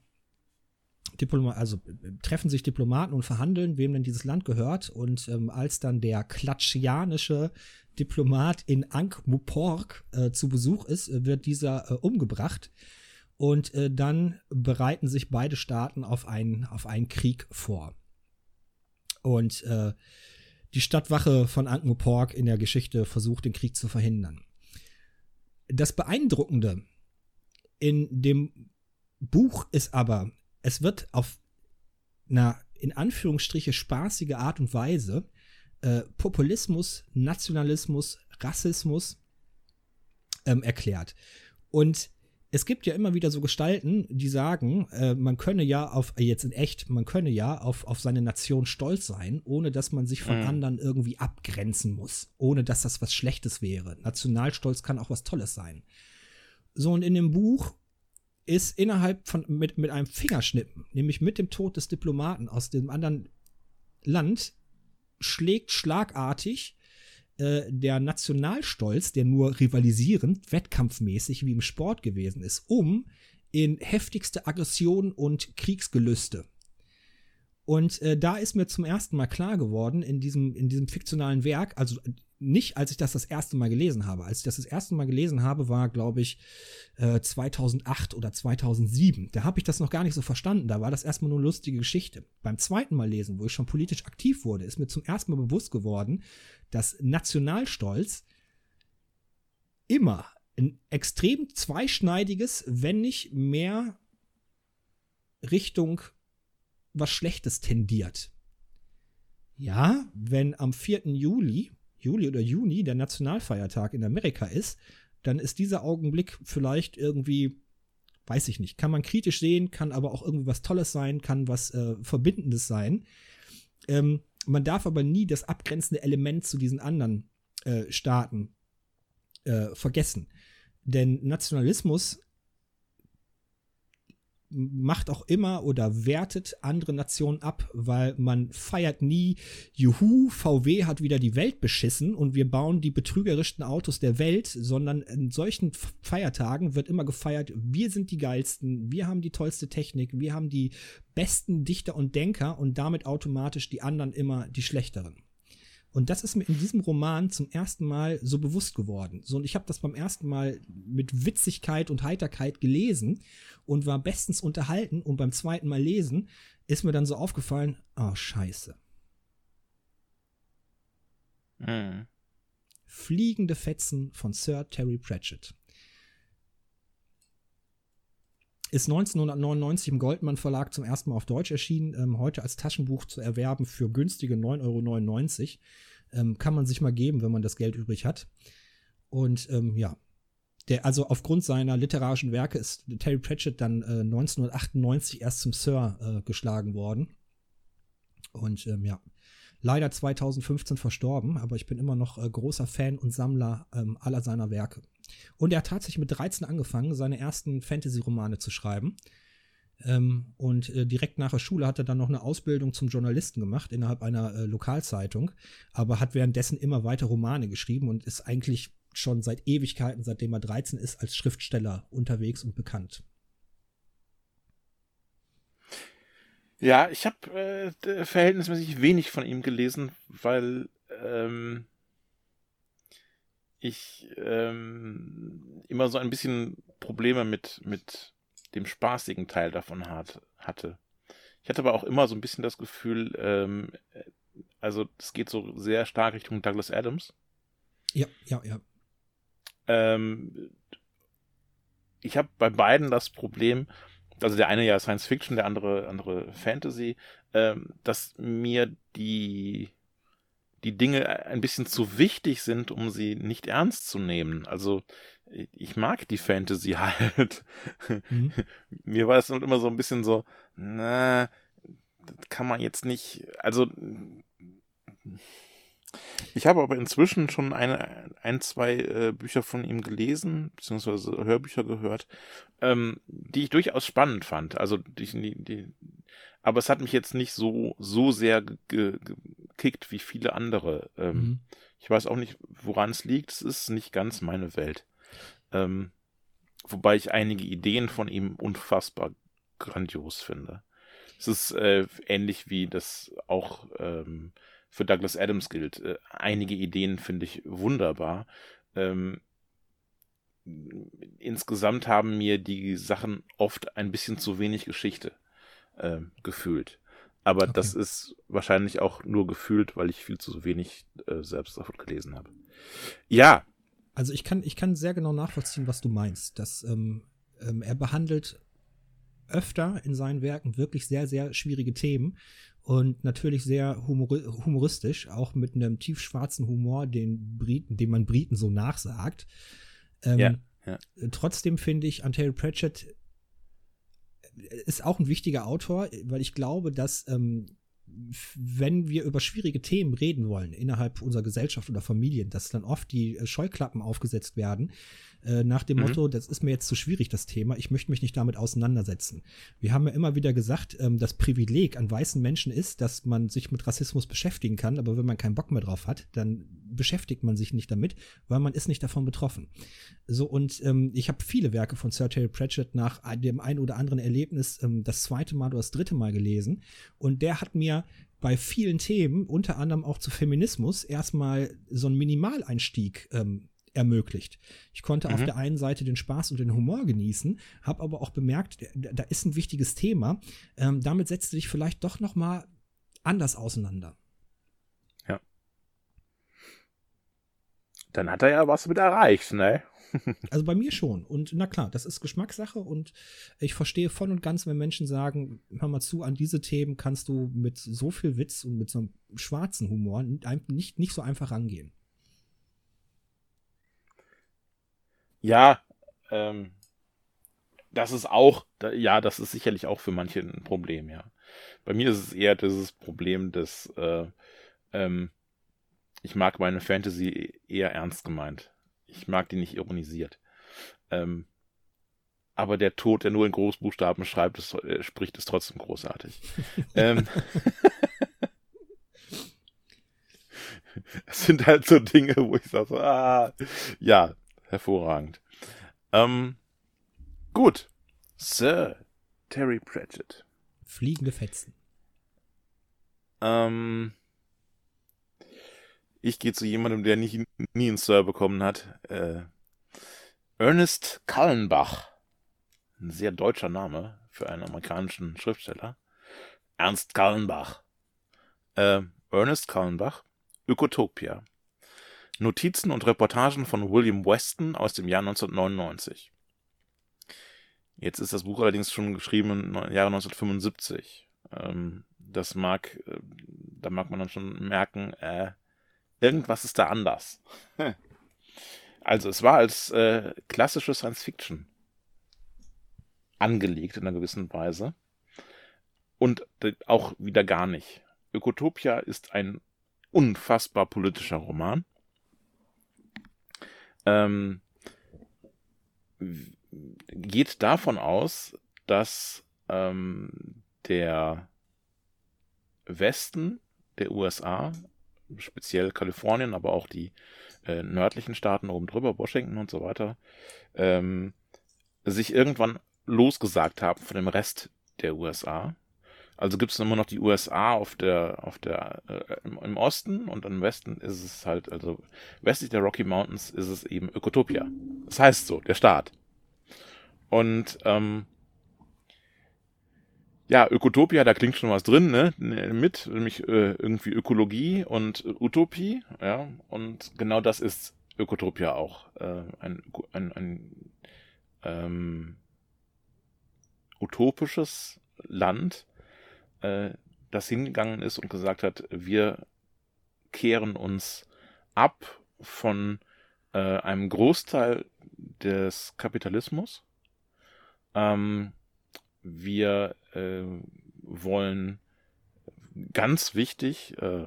Diploma also treffen sich Diplomaten und verhandeln, wem denn dieses Land gehört. Und ähm, als dann der klatschianische Diplomat in Ankh-Morpork äh, zu Besuch ist, äh, wird dieser äh, umgebracht. Und äh, dann bereiten sich beide Staaten auf einen, auf einen Krieg vor. Und äh, die Stadtwache von Ankh-Morpork in der Geschichte versucht, den Krieg zu verhindern. Das Beeindruckende in dem Buch ist aber, es wird auf einer in Anführungsstriche spaßige Art und Weise äh, Populismus, Nationalismus, Rassismus ähm, erklärt. Und es gibt ja immer wieder so Gestalten, die sagen, äh, man könne ja auf, äh, jetzt in echt, man könne ja auf, auf seine Nation stolz sein, ohne dass man sich von mhm. anderen irgendwie abgrenzen muss, ohne dass das was Schlechtes wäre. Nationalstolz kann auch was Tolles sein. So, und in dem Buch ist innerhalb von mit, mit einem Fingerschnippen, nämlich mit dem Tod des Diplomaten aus dem anderen Land, schlägt schlagartig äh, der Nationalstolz, der nur rivalisierend, wettkampfmäßig wie im Sport gewesen ist, um in heftigste Aggression und Kriegsgelüste. Und äh, da ist mir zum ersten Mal klar geworden in diesem, in diesem fiktionalen Werk, also nicht, als ich das das erste Mal gelesen habe. Als ich das das erste Mal gelesen habe, war, glaube ich, äh, 2008 oder 2007. Da habe ich das noch gar nicht so verstanden. Da war das erstmal nur eine lustige Geschichte. Beim zweiten Mal lesen, wo ich schon politisch aktiv wurde, ist mir zum ersten Mal bewusst geworden, dass Nationalstolz immer ein extrem zweischneidiges, wenn nicht mehr Richtung was Schlechtes tendiert. Ja, wenn am 4. Juli, Juli oder Juni der Nationalfeiertag in Amerika ist, dann ist dieser Augenblick vielleicht irgendwie, weiß ich nicht, kann man kritisch sehen, kann aber auch irgendwie was Tolles sein, kann was äh, Verbindendes sein. Ähm, man darf aber nie das abgrenzende Element zu diesen anderen äh, Staaten äh, vergessen. Denn Nationalismus macht auch immer oder wertet andere Nationen ab, weil man feiert nie, juhu, VW hat wieder die Welt beschissen und wir bauen die betrügerischsten Autos der Welt, sondern in solchen Feiertagen wird immer gefeiert, wir sind die geilsten, wir haben die tollste Technik, wir haben die besten Dichter und Denker und damit automatisch die anderen immer die schlechteren. Und das ist mir in diesem Roman zum ersten Mal so bewusst geworden. So, und ich habe das beim ersten Mal mit Witzigkeit und Heiterkeit gelesen und war bestens unterhalten. Und beim zweiten Mal lesen ist mir dann so aufgefallen, oh, scheiße. Mhm. Fliegende Fetzen von Sir Terry Pratchett. Ist 1999 im Goldmann Verlag zum ersten Mal auf Deutsch erschienen, ähm, heute als Taschenbuch zu erwerben für günstige 9,99 Euro. Ähm, kann man sich mal geben, wenn man das Geld übrig hat. Und ähm, ja, der, also aufgrund seiner literarischen Werke ist Terry Pratchett dann äh, 1998 erst zum Sir äh, geschlagen worden. Und ähm, ja, leider 2015 verstorben, aber ich bin immer noch äh, großer Fan und Sammler ähm, aller seiner Werke. Und er hat tatsächlich mit 13 angefangen, seine ersten Fantasy-Romane zu schreiben. Ähm, und äh, direkt nach der Schule hat er dann noch eine Ausbildung zum Journalisten gemacht innerhalb einer äh, Lokalzeitung, aber hat währenddessen immer weiter Romane geschrieben und ist eigentlich schon seit Ewigkeiten, seitdem er 13 ist, als Schriftsteller unterwegs und bekannt. Ja, ich habe äh, verhältnismäßig wenig von ihm gelesen, weil ähm, ich ähm, immer so ein bisschen Probleme mit, mit dem spaßigen Teil davon hat, hatte. Ich hatte aber auch immer so ein bisschen das Gefühl, ähm, also es geht so sehr stark Richtung Douglas Adams. Ja, ja, ja. Ähm, ich habe bei beiden das Problem, also der eine ja Science Fiction, der andere andere Fantasy, ähm, dass mir die die Dinge ein bisschen zu wichtig sind, um sie nicht ernst zu nehmen. Also ich mag die Fantasy halt. Mhm. Mir war es halt immer so ein bisschen so, na, das kann man jetzt nicht, also ich habe aber inzwischen schon eine, ein, zwei äh, Bücher von ihm gelesen, beziehungsweise Hörbücher gehört, ähm, die ich durchaus spannend fand. Also die, die, aber es hat mich jetzt nicht so, so sehr gekickt wie viele andere. Ähm, mhm. Ich weiß auch nicht, woran es liegt. Es ist nicht ganz meine Welt. Ähm, wobei ich einige Ideen von ihm unfassbar grandios finde. Es ist äh, ähnlich wie das auch ähm, für Douglas Adams gilt. Äh, einige Ideen finde ich wunderbar. Ähm, insgesamt haben mir die Sachen oft ein bisschen zu wenig Geschichte äh, gefühlt. Aber okay. das ist wahrscheinlich auch nur gefühlt, weil ich viel zu wenig äh, selbst davon gelesen habe. Ja. Also ich kann, ich kann sehr genau nachvollziehen, was du meinst. Dass ähm, ähm, er behandelt öfter in seinen Werken wirklich sehr, sehr schwierige Themen und natürlich sehr humor humoristisch, auch mit einem tiefschwarzen Humor, den Briten, den man Briten so nachsagt. Ähm, ja, ja. Trotzdem finde ich, Antero Pratchett ist auch ein wichtiger Autor, weil ich glaube, dass ähm, wenn wir über schwierige Themen reden wollen innerhalb unserer Gesellschaft oder Familien, dass dann oft die äh, Scheuklappen aufgesetzt werden, äh, nach dem mhm. Motto, das ist mir jetzt zu schwierig, das Thema, ich möchte mich nicht damit auseinandersetzen. Wir haben ja immer wieder gesagt, ähm, das Privileg an weißen Menschen ist, dass man sich mit Rassismus beschäftigen kann, aber wenn man keinen Bock mehr drauf hat, dann beschäftigt man sich nicht damit, weil man ist nicht davon betroffen. So, und ähm, ich habe viele Werke von Sir Terry Pratchett nach dem ein oder anderen Erlebnis ähm, das zweite Mal oder das dritte Mal gelesen. Und der hat mir bei vielen Themen, unter anderem auch zu Feminismus, erstmal so einen Minimaleinstieg ähm, ermöglicht. Ich konnte mhm. auf der einen Seite den Spaß und den Humor genießen, habe aber auch bemerkt, da ist ein wichtiges Thema. Ähm, damit setzt du dich vielleicht doch noch mal anders auseinander. Ja. Dann hat er ja was mit erreicht, ne? Also bei mir schon. Und na klar, das ist Geschmackssache und ich verstehe voll und ganz, wenn Menschen sagen, hör mal zu, an diese Themen kannst du mit so viel Witz und mit so einem schwarzen Humor nicht, nicht so einfach rangehen. Ja, ähm, das ist auch, ja, das ist sicherlich auch für manche ein Problem, ja. Bei mir ist es eher dieses Problem des, äh, ähm, ich mag meine Fantasy eher ernst gemeint. Ich mag die nicht ironisiert. Ähm, aber der Tod, der nur in Großbuchstaben schreibt, ist, äh, spricht, ist trotzdem großartig. ähm, es sind halt so Dinge, wo ich sage, so, ah, ja, hervorragend. Ähm, gut. Sir Terry Pratchett. Fliegende Fetzen. Ähm, ich gehe zu jemandem, der nicht, nie einen Sir bekommen hat. Äh, Ernest Kallenbach. Ein sehr deutscher Name für einen amerikanischen Schriftsteller. Ernst Kallenbach. Äh, Ernest Kallenbach. Ökotopia. Notizen und Reportagen von William Weston aus dem Jahr 1999. Jetzt ist das Buch allerdings schon geschrieben im Jahre 1975. Ähm, das mag, äh, da mag man dann schon merken, äh, Irgendwas ist da anders. also es war als äh, klassische Science Fiction angelegt in einer gewissen Weise. Und auch wieder gar nicht. Ökotopia ist ein unfassbar politischer Roman. Ähm, geht davon aus, dass ähm, der Westen der USA speziell Kalifornien, aber auch die äh, nördlichen Staaten oben drüber, Washington und so weiter, ähm, sich irgendwann losgesagt haben von dem Rest der USA. Also gibt es immer noch die USA auf der, auf der, äh, im, Osten und im Westen ist es halt, also westlich der Rocky Mountains ist es eben Ökotopia. Das heißt so, der Staat. Und ähm, ja, Ökotopia, da klingt schon was drin, ne? Mit, nämlich äh, irgendwie Ökologie und Utopie, ja. Und genau das ist Ökotopia auch. Äh, ein, ein, ein ähm, utopisches Land, äh, das hingegangen ist und gesagt hat, wir kehren uns ab von äh, einem Großteil des Kapitalismus. Ähm, wir äh, wollen ganz wichtig äh,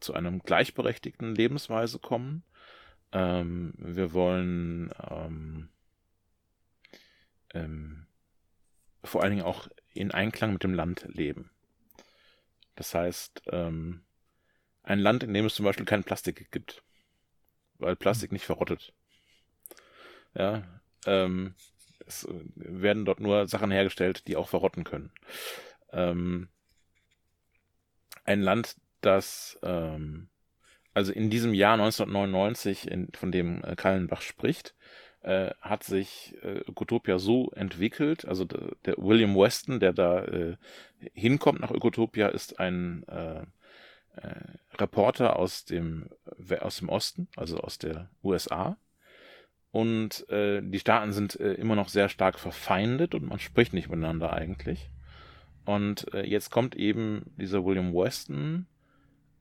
zu einem gleichberechtigten Lebensweise kommen. Ähm, wir wollen ähm, ähm, vor allen Dingen auch in Einklang mit dem Land leben. Das heißt, ähm, ein Land, in dem es zum Beispiel kein Plastik gibt, weil Plastik nicht verrottet. Ja, ähm, es werden dort nur Sachen hergestellt, die auch verrotten können. Ähm, ein Land, das ähm, also in diesem Jahr 1999, in, von dem äh, Kallenbach spricht, äh, hat sich äh, Ökotopia so entwickelt. Also der, der William Weston, der da äh, hinkommt nach Ökotopia, ist ein äh, äh, Reporter aus dem, aus dem Osten, also aus der USA. Und die Staaten sind immer noch sehr stark verfeindet und man spricht nicht miteinander eigentlich. Und jetzt kommt eben dieser William Weston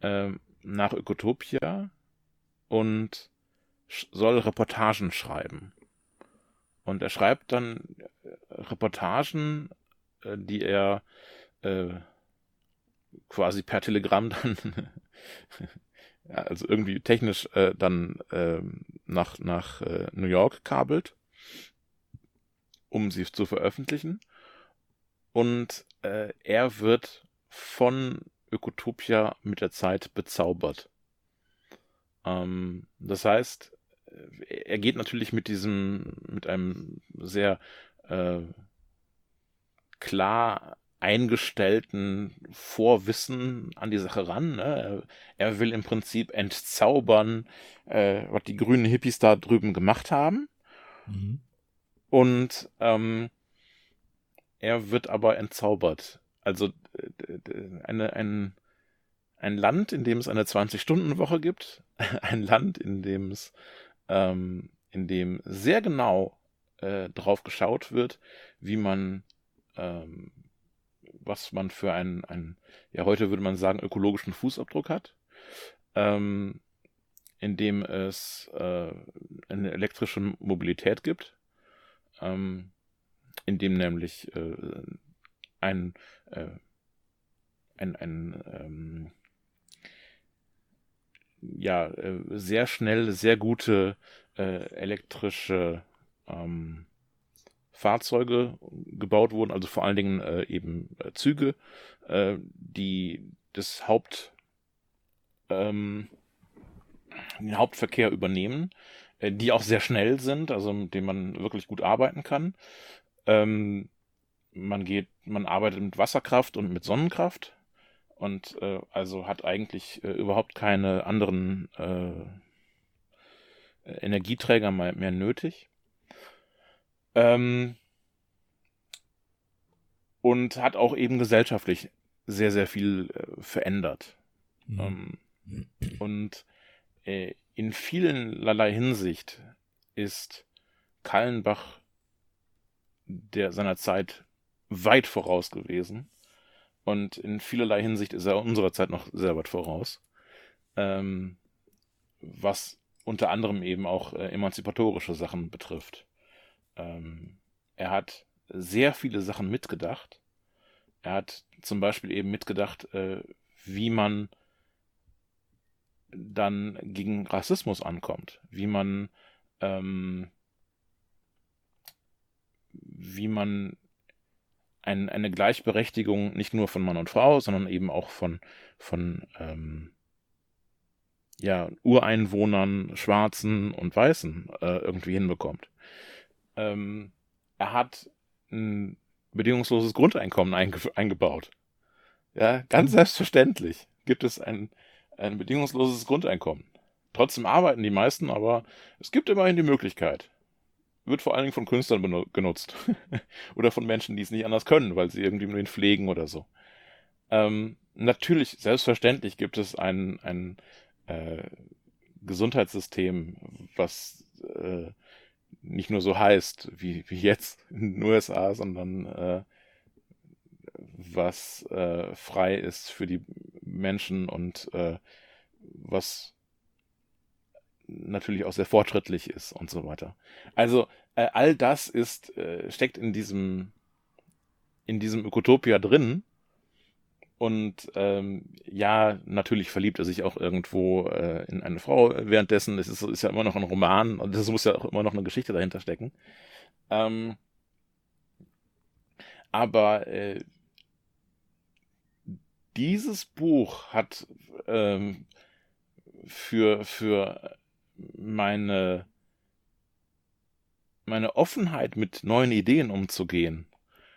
nach Ökotopia und soll Reportagen schreiben. Und er schreibt dann äh, Reportagen, äh, die er äh, quasi per Telegramm dann also irgendwie technisch äh, dann äh, nach, nach äh, New York kabelt, um sie zu veröffentlichen. Und er wird von Ökotopia mit der Zeit bezaubert. Ähm, das heißt, er geht natürlich mit diesem, mit einem sehr äh, klar eingestellten Vorwissen an die Sache ran. Ne? Er will im Prinzip entzaubern, äh, was die grünen Hippies da drüben gemacht haben. Mhm. Und ähm, er wird aber entzaubert. Also eine, ein, ein Land, in dem es eine 20-Stunden-Woche gibt, ein Land, in dem es ähm, in dem sehr genau äh, drauf geschaut wird, wie man, ähm, was man für einen, einen, ja heute würde man sagen, ökologischen Fußabdruck hat, ähm, in dem es äh, eine elektrische Mobilität gibt, ähm, in dem nämlich äh, ein, äh, ein, ein ähm, ja, äh, sehr schnell, sehr gute äh, elektrische ähm, Fahrzeuge gebaut wurden, also vor allen Dingen äh, eben äh, Züge, äh, die das Haupt, ähm, den Hauptverkehr übernehmen, äh, die auch sehr schnell sind, also mit denen man wirklich gut arbeiten kann. Ähm, man geht, man arbeitet mit Wasserkraft und mit Sonnenkraft und äh, also hat eigentlich äh, überhaupt keine anderen äh, Energieträger mehr, mehr nötig. Ähm, und hat auch eben gesellschaftlich sehr, sehr viel äh, verändert. Mhm. Ähm, und äh, in vielerlei Hinsicht ist Kallenbach der seiner Zeit weit voraus gewesen. Und in vielerlei Hinsicht ist er unserer Zeit noch sehr weit voraus. Ähm, was unter anderem eben auch äh, emanzipatorische Sachen betrifft. Ähm, er hat sehr viele Sachen mitgedacht. Er hat zum Beispiel eben mitgedacht, äh, wie man dann gegen Rassismus ankommt, wie man ähm, wie man ein, eine Gleichberechtigung nicht nur von Mann und Frau, sondern eben auch von, von ähm, ja, Ureinwohnern, Schwarzen und Weißen äh, irgendwie hinbekommt. Ähm, er hat ein bedingungsloses Grundeinkommen einge eingebaut. Ja, ganz selbstverständlich gibt es ein, ein bedingungsloses Grundeinkommen. Trotzdem arbeiten die meisten, aber es gibt immerhin die Möglichkeit wird vor allen Dingen von Künstlern genutzt. oder von Menschen, die es nicht anders können, weil sie irgendwie nur ihn pflegen oder so. Ähm, natürlich, selbstverständlich gibt es ein, ein äh, Gesundheitssystem, was äh, nicht nur so heißt wie, wie jetzt in den USA, sondern äh, was äh, frei ist für die Menschen und äh, was natürlich auch sehr fortschrittlich ist und so weiter. Also äh, all das ist äh, steckt in diesem in diesem Ökotopia drin. Und ähm, ja, natürlich verliebt er sich auch irgendwo äh, in eine Frau währenddessen. Es ist, ist, ja immer noch ein Roman und es muss ja auch immer noch eine Geschichte dahinter stecken. Ähm, aber äh, dieses Buch hat ähm, für, für meine, meine Offenheit mit neuen Ideen umzugehen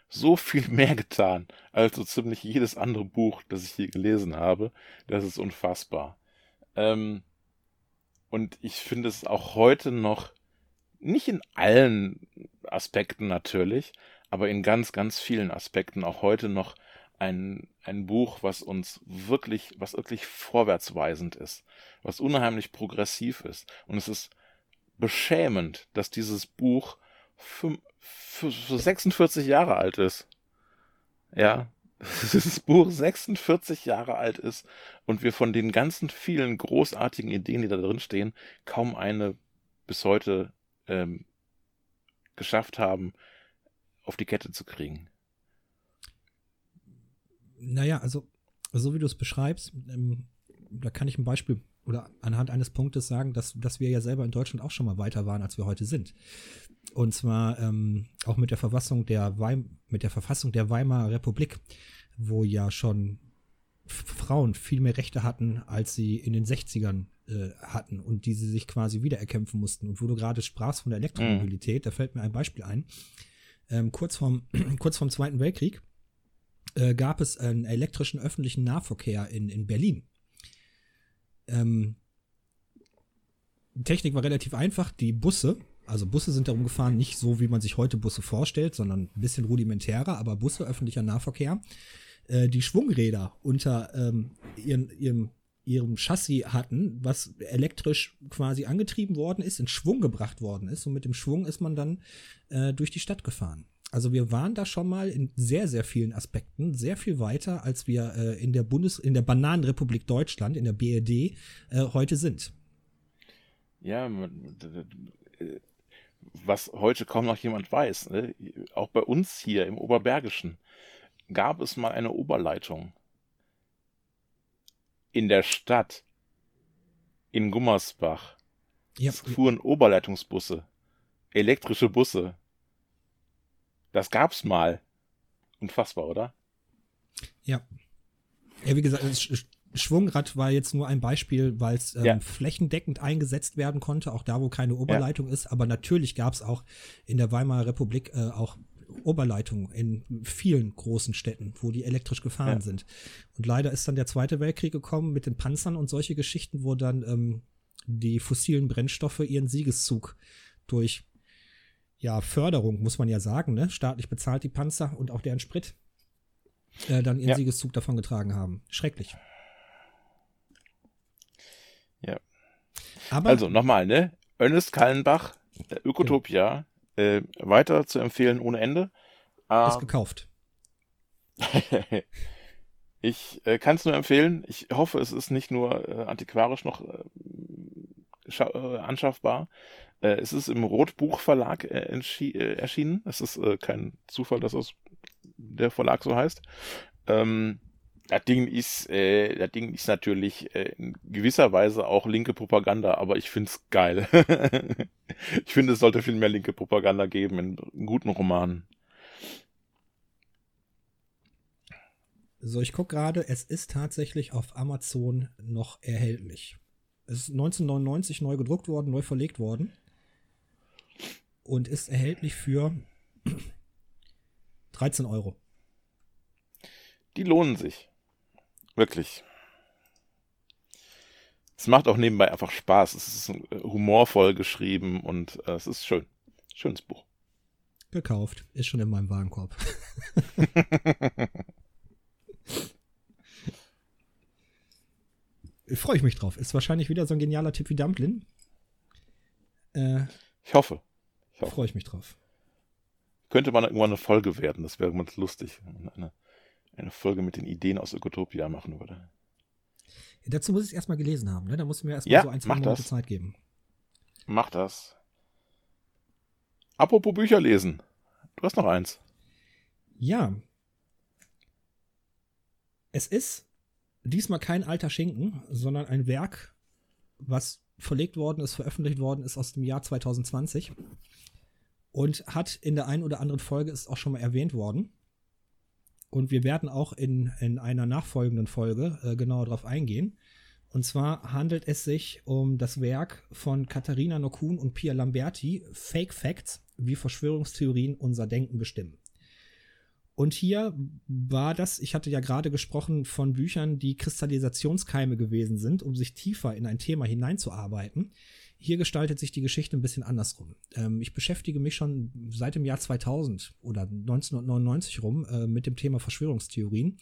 so viel mehr getan als so ziemlich jedes andere Buch, das ich hier gelesen habe. Das ist unfassbar. Ähm, und ich finde es auch heute noch, nicht in allen Aspekten natürlich, aber in ganz, ganz vielen Aspekten auch heute noch ein, ein Buch, was uns wirklich, was wirklich vorwärtsweisend ist, was unheimlich progressiv ist. Und es ist beschämend, dass dieses Buch für, für 46 Jahre alt ist. Ja, dieses Buch 46 Jahre alt ist und wir von den ganzen vielen großartigen Ideen, die da drin stehen, kaum eine bis heute ähm, geschafft haben, auf die Kette zu kriegen. Naja, also so wie du es beschreibst, ähm, da kann ich ein Beispiel oder anhand eines Punktes sagen, dass, dass wir ja selber in Deutschland auch schon mal weiter waren, als wir heute sind. Und zwar ähm, auch mit der Verfassung der Weim mit der Verfassung der Weimarer Republik, wo ja schon Frauen viel mehr Rechte hatten, als sie in den 60ern äh, hatten und die sie sich quasi wiedererkämpfen mussten. Und wo du gerade sprachst von der Elektromobilität, mhm. da fällt mir ein Beispiel ein. Ähm, kurz, vorm, kurz vorm Zweiten Weltkrieg äh, gab es einen elektrischen öffentlichen Nahverkehr in, in Berlin. Ähm, die Technik war relativ einfach. Die Busse, also Busse sind darum gefahren, nicht so, wie man sich heute Busse vorstellt, sondern ein bisschen rudimentärer, aber Busse, öffentlicher Nahverkehr. Äh, die Schwungräder unter ähm, ihren, ihrem ihrem Chassis hatten, was elektrisch quasi angetrieben worden ist, in Schwung gebracht worden ist. Und mit dem Schwung ist man dann äh, durch die Stadt gefahren. Also wir waren da schon mal in sehr, sehr vielen Aspekten sehr viel weiter, als wir äh, in der Bundes-, in der Bananenrepublik Deutschland, in der BRD, äh, heute sind. Ja, was heute kaum noch jemand weiß, ne? auch bei uns hier im Oberbergischen gab es mal eine Oberleitung in der Stadt, in Gummersbach. Ja. Es fuhren Oberleitungsbusse, elektrische Busse. Das gab's mal. Unfassbar, oder? Ja. Ja, wie gesagt, Schwungrad war jetzt nur ein Beispiel, weil es ähm, ja. flächendeckend eingesetzt werden konnte, auch da, wo keine Oberleitung ja. ist. Aber natürlich gab es auch in der Weimarer Republik äh, auch Oberleitungen in vielen großen Städten, wo die elektrisch gefahren ja. sind. Und leider ist dann der Zweite Weltkrieg gekommen mit den Panzern und solche Geschichten, wo dann ähm, die fossilen Brennstoffe ihren Siegeszug durch ja, Förderung, muss man ja sagen, ne? staatlich bezahlt die Panzer und auch deren Sprit, äh, dann ihren ja. Siegeszug davon getragen haben. Schrecklich. Ja. Aber, also nochmal, ne? Ernest Kallenbach, Ökotopia, äh, weiter zu empfehlen ohne Ende. Äh, ist gekauft. ich äh, kann es nur empfehlen. Ich hoffe, es ist nicht nur äh, antiquarisch noch äh, äh, es ist im Rotbuch-Verlag erschienen. Es ist kein Zufall, dass das der Verlag so heißt. Ähm, das Ding ist, äh, das Ding ist natürlich äh, in gewisser Weise auch linke Propaganda, aber ich find's geil. ich finde, es sollte viel mehr linke Propaganda geben in, in guten Romanen. So, ich gucke gerade, es ist tatsächlich auf Amazon noch erhältlich. Es ist 1999 neu gedruckt worden, neu verlegt worden und ist erhältlich für 13 Euro. Die lohnen sich. Wirklich. Es macht auch nebenbei einfach Spaß. Es ist humorvoll geschrieben und äh, es ist schön. Schönes Buch. Gekauft. Ist schon in meinem Warenkorb. Freue ich mich drauf. Ist wahrscheinlich wieder so ein genialer Tipp wie Dumplin. Äh, ich hoffe. Freue ich mich drauf. Könnte man irgendwann eine Folge werden. Das wäre ganz lustig. Eine eine Folge mit den Ideen aus Ökotopia machen würde. Ja, dazu muss ich es erstmal gelesen haben, ne? Da muss ich mir erstmal ja, so ein, zwei Monate das. Zeit geben. Mach das. Apropos Bücher lesen. Du hast noch eins. Ja. Es ist diesmal kein alter Schinken, sondern ein Werk, was verlegt worden ist, veröffentlicht worden ist aus dem Jahr 2020 und hat in der einen oder anderen Folge ist auch schon mal erwähnt worden. Und wir werden auch in, in einer nachfolgenden Folge äh, genauer darauf eingehen. Und zwar handelt es sich um das Werk von Katharina Nokun und Pia Lamberti, Fake Facts, wie Verschwörungstheorien unser Denken bestimmen. Und hier war das, ich hatte ja gerade gesprochen von Büchern, die Kristallisationskeime gewesen sind, um sich tiefer in ein Thema hineinzuarbeiten. Hier gestaltet sich die Geschichte ein bisschen andersrum. Ähm, ich beschäftige mich schon seit dem Jahr 2000 oder 1999 rum äh, mit dem Thema Verschwörungstheorien,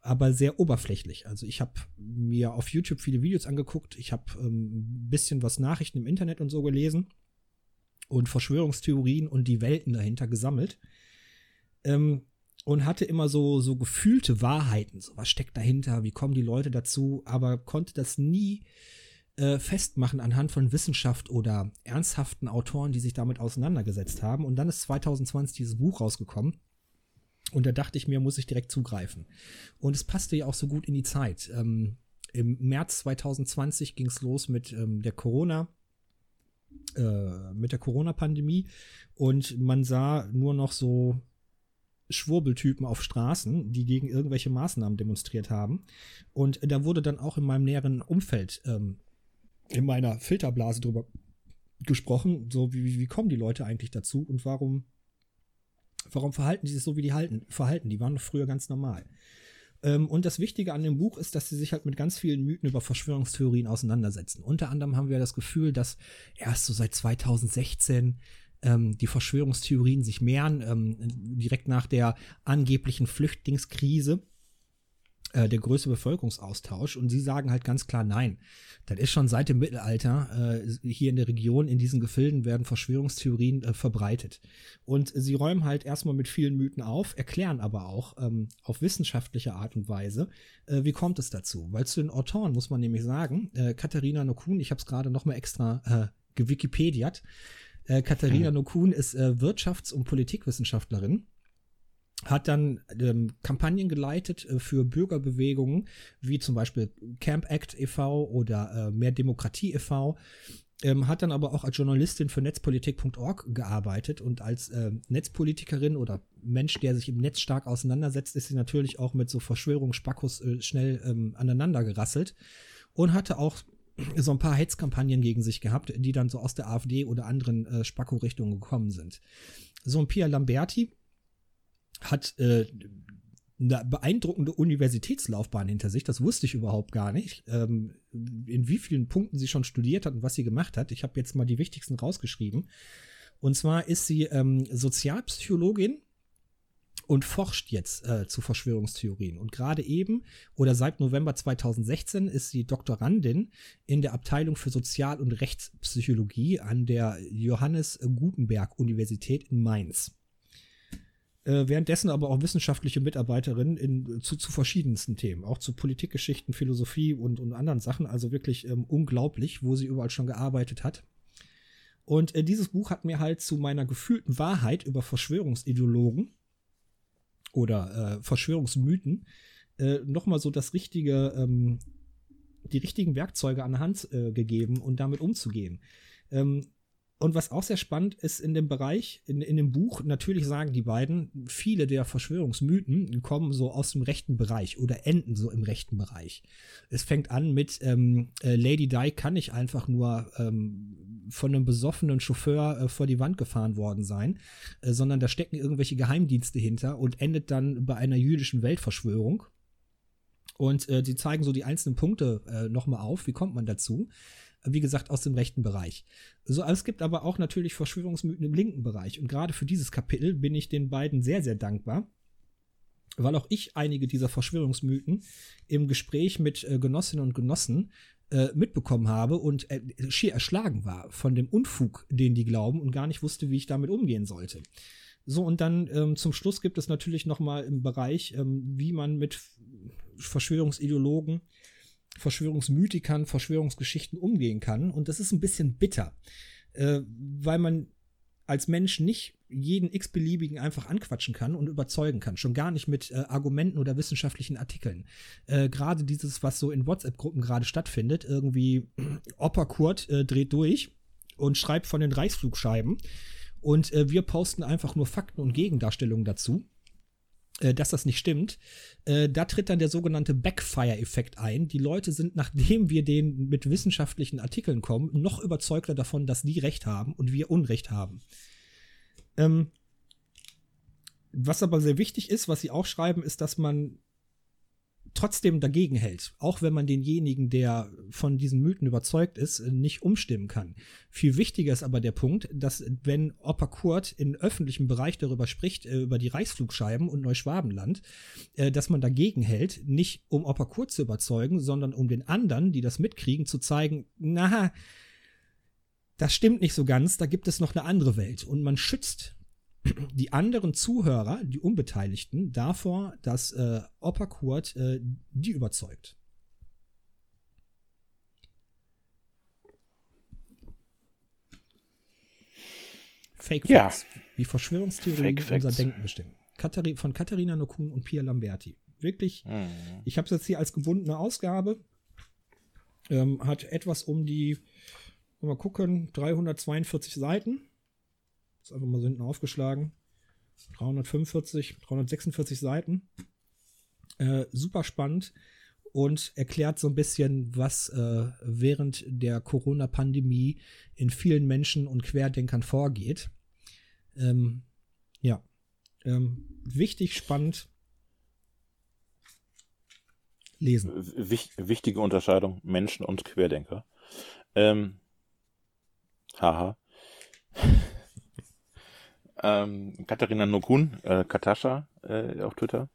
aber sehr oberflächlich. Also ich habe mir auf YouTube viele Videos angeguckt, ich habe ähm, ein bisschen was Nachrichten im Internet und so gelesen und Verschwörungstheorien und die Welten dahinter gesammelt. Ähm, und hatte immer so, so gefühlte Wahrheiten. So, was steckt dahinter? Wie kommen die Leute dazu? Aber konnte das nie äh, festmachen anhand von Wissenschaft oder ernsthaften Autoren, die sich damit auseinandergesetzt haben. Und dann ist 2020 dieses Buch rausgekommen. Und da dachte ich mir, muss ich direkt zugreifen. Und es passte ja auch so gut in die Zeit. Ähm, Im März 2020 ging es los mit ähm, der Corona, äh, mit der Corona-Pandemie. Und man sah nur noch so Schwurbeltypen auf Straßen, die gegen irgendwelche Maßnahmen demonstriert haben. Und da wurde dann auch in meinem näheren Umfeld ähm, in meiner Filterblase drüber gesprochen, so wie, wie kommen die Leute eigentlich dazu und warum, warum verhalten die sich so, wie die halten, verhalten? Die waren doch früher ganz normal. Ähm, und das Wichtige an dem Buch ist, dass sie sich halt mit ganz vielen Mythen über Verschwörungstheorien auseinandersetzen. Unter anderem haben wir das Gefühl, dass erst so seit 2016 ähm, die Verschwörungstheorien sich mehren, ähm, direkt nach der angeblichen Flüchtlingskrise äh, der größte Bevölkerungsaustausch. Und sie sagen halt ganz klar nein. Das ist schon seit dem Mittelalter äh, hier in der Region, in diesen Gefilden werden Verschwörungstheorien äh, verbreitet. Und sie räumen halt erstmal mit vielen Mythen auf, erklären aber auch ähm, auf wissenschaftliche Art und Weise, äh, wie kommt es dazu. Weil zu den Autoren muss man nämlich sagen, äh, Katharina Nokun, ich habe es gerade nochmal extra äh, gewikipediert, äh, Katharina mhm. Nokun ist äh, Wirtschafts- und Politikwissenschaftlerin hat dann ähm, Kampagnen geleitet äh, für Bürgerbewegungen, wie zum Beispiel Camp Act e.V. oder äh, Mehr Demokratie e.V., ähm, hat dann aber auch als Journalistin für netzpolitik.org gearbeitet und als äh, Netzpolitikerin oder Mensch, der sich im Netz stark auseinandersetzt, ist sie natürlich auch mit so Verschwörungsspackos äh, schnell ähm, aneinander gerasselt und hatte auch so ein paar Hetzkampagnen gegen sich gehabt, die dann so aus der AfD oder anderen äh, Spacko-Richtungen gekommen sind. So ein Pia Lamberti, hat äh, eine beeindruckende Universitätslaufbahn hinter sich. Das wusste ich überhaupt gar nicht. Ähm, in wie vielen Punkten sie schon studiert hat und was sie gemacht hat. Ich habe jetzt mal die wichtigsten rausgeschrieben. Und zwar ist sie ähm, Sozialpsychologin und forscht jetzt äh, zu Verschwörungstheorien. Und gerade eben oder seit November 2016 ist sie Doktorandin in der Abteilung für Sozial- und Rechtspsychologie an der Johannes Gutenberg Universität in Mainz. Äh, währenddessen aber auch wissenschaftliche Mitarbeiterin in, zu, zu verschiedensten Themen, auch zu Politikgeschichten, Philosophie und, und anderen Sachen. Also wirklich ähm, unglaublich, wo sie überall schon gearbeitet hat. Und äh, dieses Buch hat mir halt zu meiner gefühlten Wahrheit über Verschwörungsideologen oder äh, Verschwörungsmythen äh, nochmal so das richtige, ähm, die richtigen Werkzeuge an der Hand äh, gegeben und damit umzugehen. Ähm, und was auch sehr spannend ist in dem Bereich, in, in dem Buch, natürlich sagen die beiden, viele der Verschwörungsmythen kommen so aus dem rechten Bereich oder enden so im rechten Bereich. Es fängt an mit ähm, äh, Lady Di kann nicht einfach nur ähm, von einem besoffenen Chauffeur äh, vor die Wand gefahren worden sein, äh, sondern da stecken irgendwelche Geheimdienste hinter und endet dann bei einer jüdischen Weltverschwörung. Und äh, sie zeigen so die einzelnen Punkte äh, nochmal auf, wie kommt man dazu wie gesagt, aus dem rechten Bereich. So, es gibt aber auch natürlich Verschwörungsmythen im linken Bereich. Und gerade für dieses Kapitel bin ich den beiden sehr, sehr dankbar, weil auch ich einige dieser Verschwörungsmythen im Gespräch mit äh, Genossinnen und Genossen äh, mitbekommen habe und äh, schier erschlagen war von dem Unfug, den die glauben und gar nicht wusste, wie ich damit umgehen sollte. So, und dann ähm, zum Schluss gibt es natürlich noch mal im Bereich, ähm, wie man mit Verschwörungsideologen Verschwörungsmythikern, Verschwörungsgeschichten umgehen kann. Und das ist ein bisschen bitter, äh, weil man als Mensch nicht jeden x-beliebigen einfach anquatschen kann und überzeugen kann. Schon gar nicht mit äh, Argumenten oder wissenschaftlichen Artikeln. Äh, gerade dieses, was so in WhatsApp-Gruppen gerade stattfindet, irgendwie Opa Kurt äh, dreht durch und schreibt von den Reichsflugscheiben und äh, wir posten einfach nur Fakten und Gegendarstellungen dazu dass das nicht stimmt, äh, da tritt dann der sogenannte Backfire-Effekt ein. Die Leute sind, nachdem wir denen mit wissenschaftlichen Artikeln kommen, noch überzeugter davon, dass die Recht haben und wir Unrecht haben. Ähm, was aber sehr wichtig ist, was sie auch schreiben, ist, dass man trotzdem dagegen hält, auch wenn man denjenigen, der von diesen Mythen überzeugt ist, nicht umstimmen kann. Viel wichtiger ist aber der Punkt, dass wenn Opa Kurt in öffentlichem Bereich darüber spricht, äh, über die Reichsflugscheiben und Neuschwabenland, äh, dass man dagegen hält, nicht um Opa Kurt zu überzeugen, sondern um den anderen, die das mitkriegen, zu zeigen, na, das stimmt nicht so ganz, da gibt es noch eine andere Welt. Und man schützt die anderen Zuhörer, die Unbeteiligten, davor, dass äh, Opa Kurt äh, die überzeugt. Fake Facts. Ja. Wie Verschwörungstheorien unser Facts. Denken bestimmen. Kathari von Katharina Nokun und Pia Lamberti. Wirklich, mhm. ich habe es jetzt hier als gebundene Ausgabe. Ähm, hat etwas um die, mal gucken, 342 Seiten. Ist einfach mal so hinten aufgeschlagen. 345, 346 Seiten. Äh, super spannend und erklärt so ein bisschen, was äh, während der Corona-Pandemie in vielen Menschen und Querdenkern vorgeht. Ähm, ja, ähm, wichtig, spannend. Lesen. Wich wichtige Unterscheidung Menschen und Querdenker. Ähm, haha. Ähm, Katharina Nokun, äh, Katascha, äh, auf Twitter.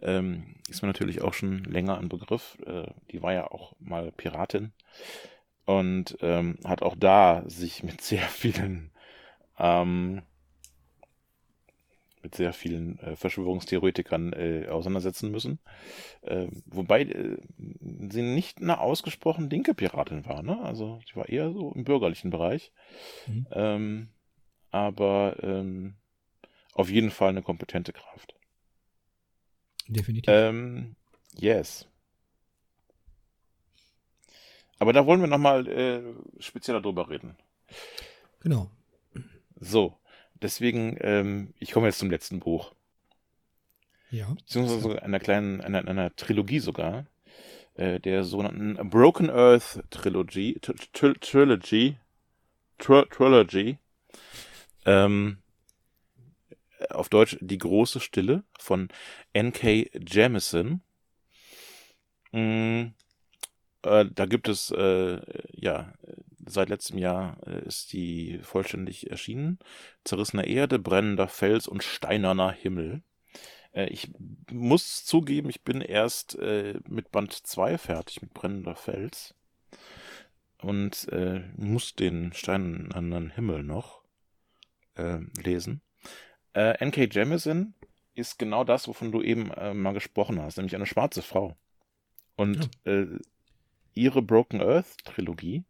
Ähm, ist mir natürlich auch schon länger ein Begriff. Äh, die war ja auch mal Piratin und ähm, hat auch da sich mit sehr vielen ähm, mit sehr vielen äh, Verschwörungstheoretikern äh, auseinandersetzen müssen. Äh, wobei äh, sie nicht eine ausgesprochen linke Piratin war, ne? Also sie war eher so im bürgerlichen Bereich. Mhm. Ähm, aber ähm, auf jeden Fall eine kompetente Kraft. Definitiv. Ähm, yes. Aber da wollen wir nochmal äh, spezieller drüber reden. Genau. So, deswegen, ähm, ich komme jetzt zum letzten Buch. Ja. Beziehungsweise einer kleinen, einer, einer Trilogie sogar. Äh, der sogenannten Broken Earth Trilogy. Trilogy. Trilogy. Ähm, auf Deutsch Die große Stille von N.K. Jemison. Mm, äh, da gibt es, äh, ja, seit letztem Jahr äh, ist die vollständig erschienen. Zerrissener Erde, brennender Fels und steinerner Himmel. Äh, ich muss zugeben, ich bin erst äh, mit Band 2 fertig, mit brennender Fels. Und äh, muss den steinernen Himmel noch lesen. N.K. Jemisin ist genau das, wovon du eben mal gesprochen hast, nämlich eine schwarze Frau. Und ja ihre Broken Earth Trilogie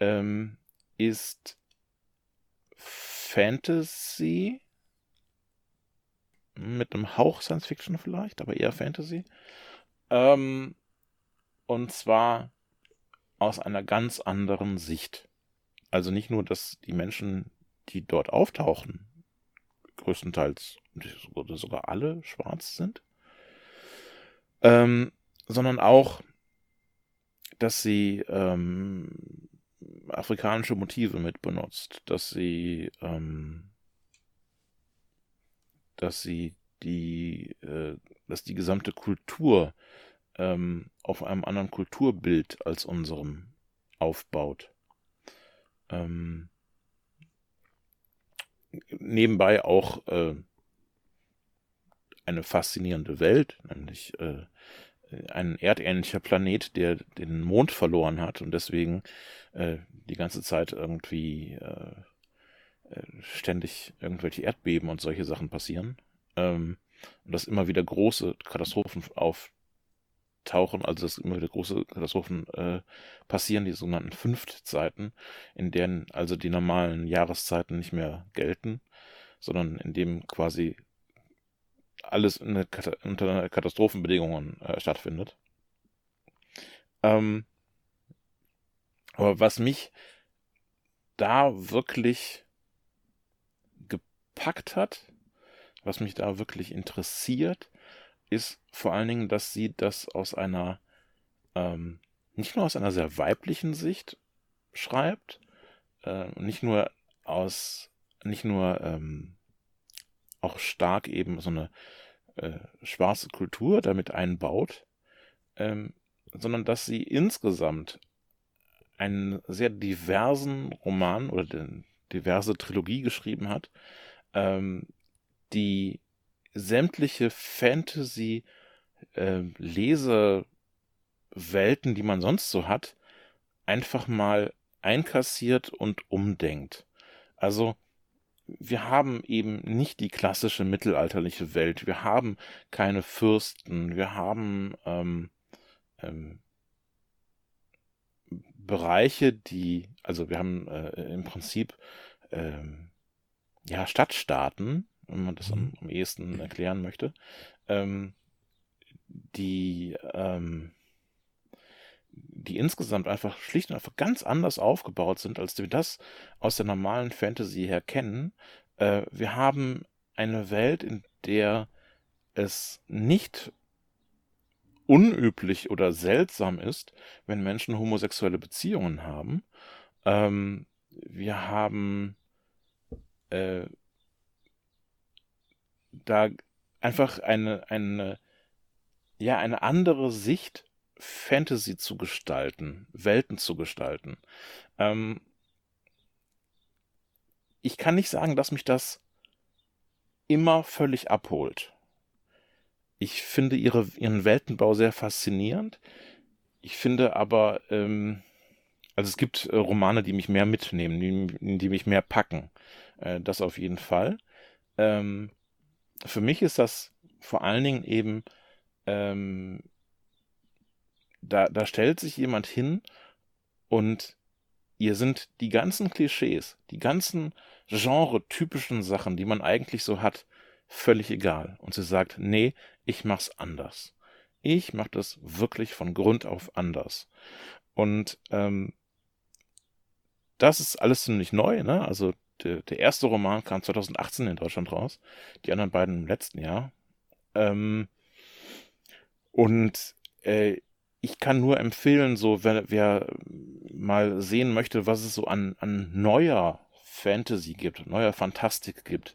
ähm, ist Fantasy mit einem Hauch Science Fiction vielleicht, aber eher Fantasy. Ähm, und zwar aus einer ganz anderen Sicht. Also nicht nur, dass die Menschen, die dort auftauchen, größtenteils oder sogar alle schwarz sind, ähm, sondern auch, dass sie ähm, afrikanische Motive mit benutzt, dass sie, ähm, dass sie die, äh, dass die gesamte Kultur ähm, auf einem anderen Kulturbild als unserem aufbaut. Ähm, nebenbei auch äh, eine faszinierende Welt, nämlich äh, ein erdähnlicher Planet, der den Mond verloren hat und deswegen äh, die ganze Zeit irgendwie äh, äh, ständig irgendwelche Erdbeben und solche Sachen passieren. Ähm, und dass immer wieder große Katastrophen auftauchen, also dass immer wieder große Katastrophen äh, passieren, die sogenannten Fünftzeiten, in denen also die normalen Jahreszeiten nicht mehr gelten, sondern in dem quasi alles eine, unter Katastrophenbedingungen äh, stattfindet. Ähm, aber was mich da wirklich gepackt hat, was mich da wirklich interessiert, ist vor allen Dingen, dass sie das aus einer, ähm, nicht nur aus einer sehr weiblichen Sicht schreibt, äh, nicht nur aus, nicht nur ähm, auch stark eben so eine äh, schwarze Kultur damit einbaut, ähm, sondern dass sie insgesamt einen sehr diversen Roman oder eine diverse Trilogie geschrieben hat, ähm, die sämtliche Fantasy äh, Lesewelten, die man sonst so hat, einfach mal einkassiert und umdenkt. Also wir haben eben nicht die klassische mittelalterliche Welt. Wir haben keine Fürsten. Wir haben ähm, ähm, Bereiche, die, also wir haben äh, im Prinzip ähm, ja Stadtstaaten, wenn man das am, mhm. am ehesten erklären möchte, ähm, die ähm, die insgesamt einfach schlicht und einfach ganz anders aufgebaut sind, als wir das aus der normalen Fantasy her kennen. Äh, wir haben eine Welt, in der es nicht unüblich oder seltsam ist, wenn Menschen homosexuelle Beziehungen haben. Ähm, wir haben äh, da einfach eine, eine, ja, eine andere Sicht Fantasy zu gestalten, Welten zu gestalten. Ähm, ich kann nicht sagen, dass mich das immer völlig abholt. ich finde ihre, ihren Weltenbau sehr faszinierend. Ich finde aber, ähm, also es gibt äh, Romane, die mich mehr mitnehmen, die, die mich mehr packen. Äh, das auf jeden Fall. Ähm, für mich ist das vor allen Dingen eben, ähm, da, da stellt sich jemand hin und ihr sind die ganzen Klischees, die ganzen genre-typischen Sachen, die man eigentlich so hat, völlig egal. Und sie sagt, nee, ich mach's anders. Ich mach das wirklich von Grund auf anders. Und ähm, das ist alles ziemlich neu, ne? Also der, der erste Roman kam 2018 in Deutschland raus, die anderen beiden im letzten Jahr. Ähm, und äh, ich kann nur empfehlen, so wer, wer mal sehen möchte, was es so an, an neuer Fantasy gibt, neuer Fantastik gibt,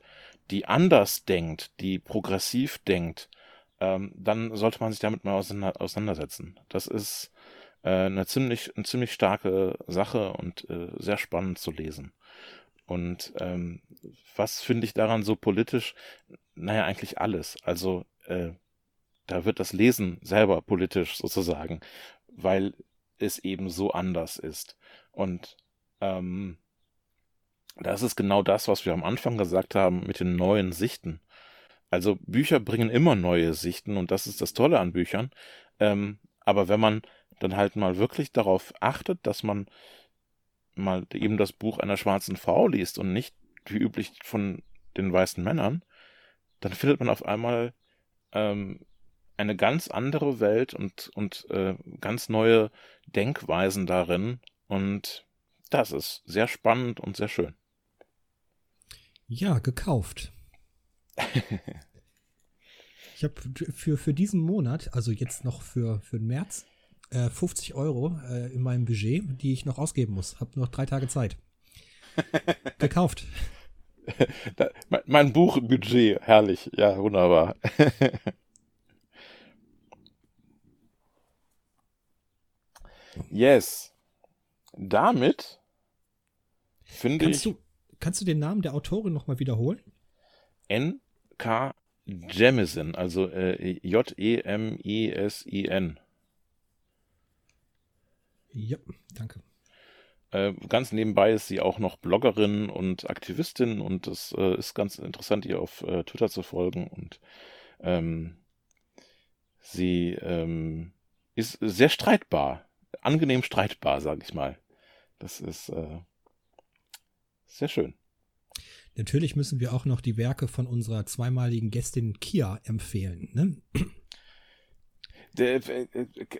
die anders denkt, die progressiv denkt, ähm, dann sollte man sich damit mal auseinander, auseinandersetzen. Das ist äh, eine ziemlich, eine ziemlich starke Sache und äh, sehr spannend zu lesen. Und ähm, was finde ich daran so politisch? Naja, eigentlich alles. Also äh, da wird das Lesen selber politisch sozusagen, weil es eben so anders ist. Und ähm, das ist genau das, was wir am Anfang gesagt haben mit den neuen Sichten. Also Bücher bringen immer neue Sichten und das ist das Tolle an Büchern. Ähm, aber wenn man dann halt mal wirklich darauf achtet, dass man mal eben das Buch einer schwarzen Frau liest und nicht wie üblich von den weißen Männern, dann findet man auf einmal ähm, eine ganz andere Welt und, und äh, ganz neue Denkweisen darin. Und das ist sehr spannend und sehr schön. Ja, gekauft. ich habe für, für diesen Monat, also jetzt noch für, für den März, äh, 50 Euro äh, in meinem Budget, die ich noch ausgeben muss. Hab noch drei Tage Zeit. Gekauft. Da, mein, mein Buchbudget, herrlich, ja, wunderbar. yes. Damit finde ich. Du, kannst du den Namen der Autorin nochmal wiederholen? N.K. Jemison, also äh, J-E-M-I-S-I-N. Ja, danke. Äh, ganz nebenbei ist sie auch noch Bloggerin und Aktivistin und es äh, ist ganz interessant, ihr auf äh, Twitter zu folgen und ähm, sie ähm, ist sehr streitbar, angenehm streitbar, sage ich mal. Das ist äh, sehr schön. Natürlich müssen wir auch noch die Werke von unserer zweimaligen Gästin Kia empfehlen. Ne? Äh,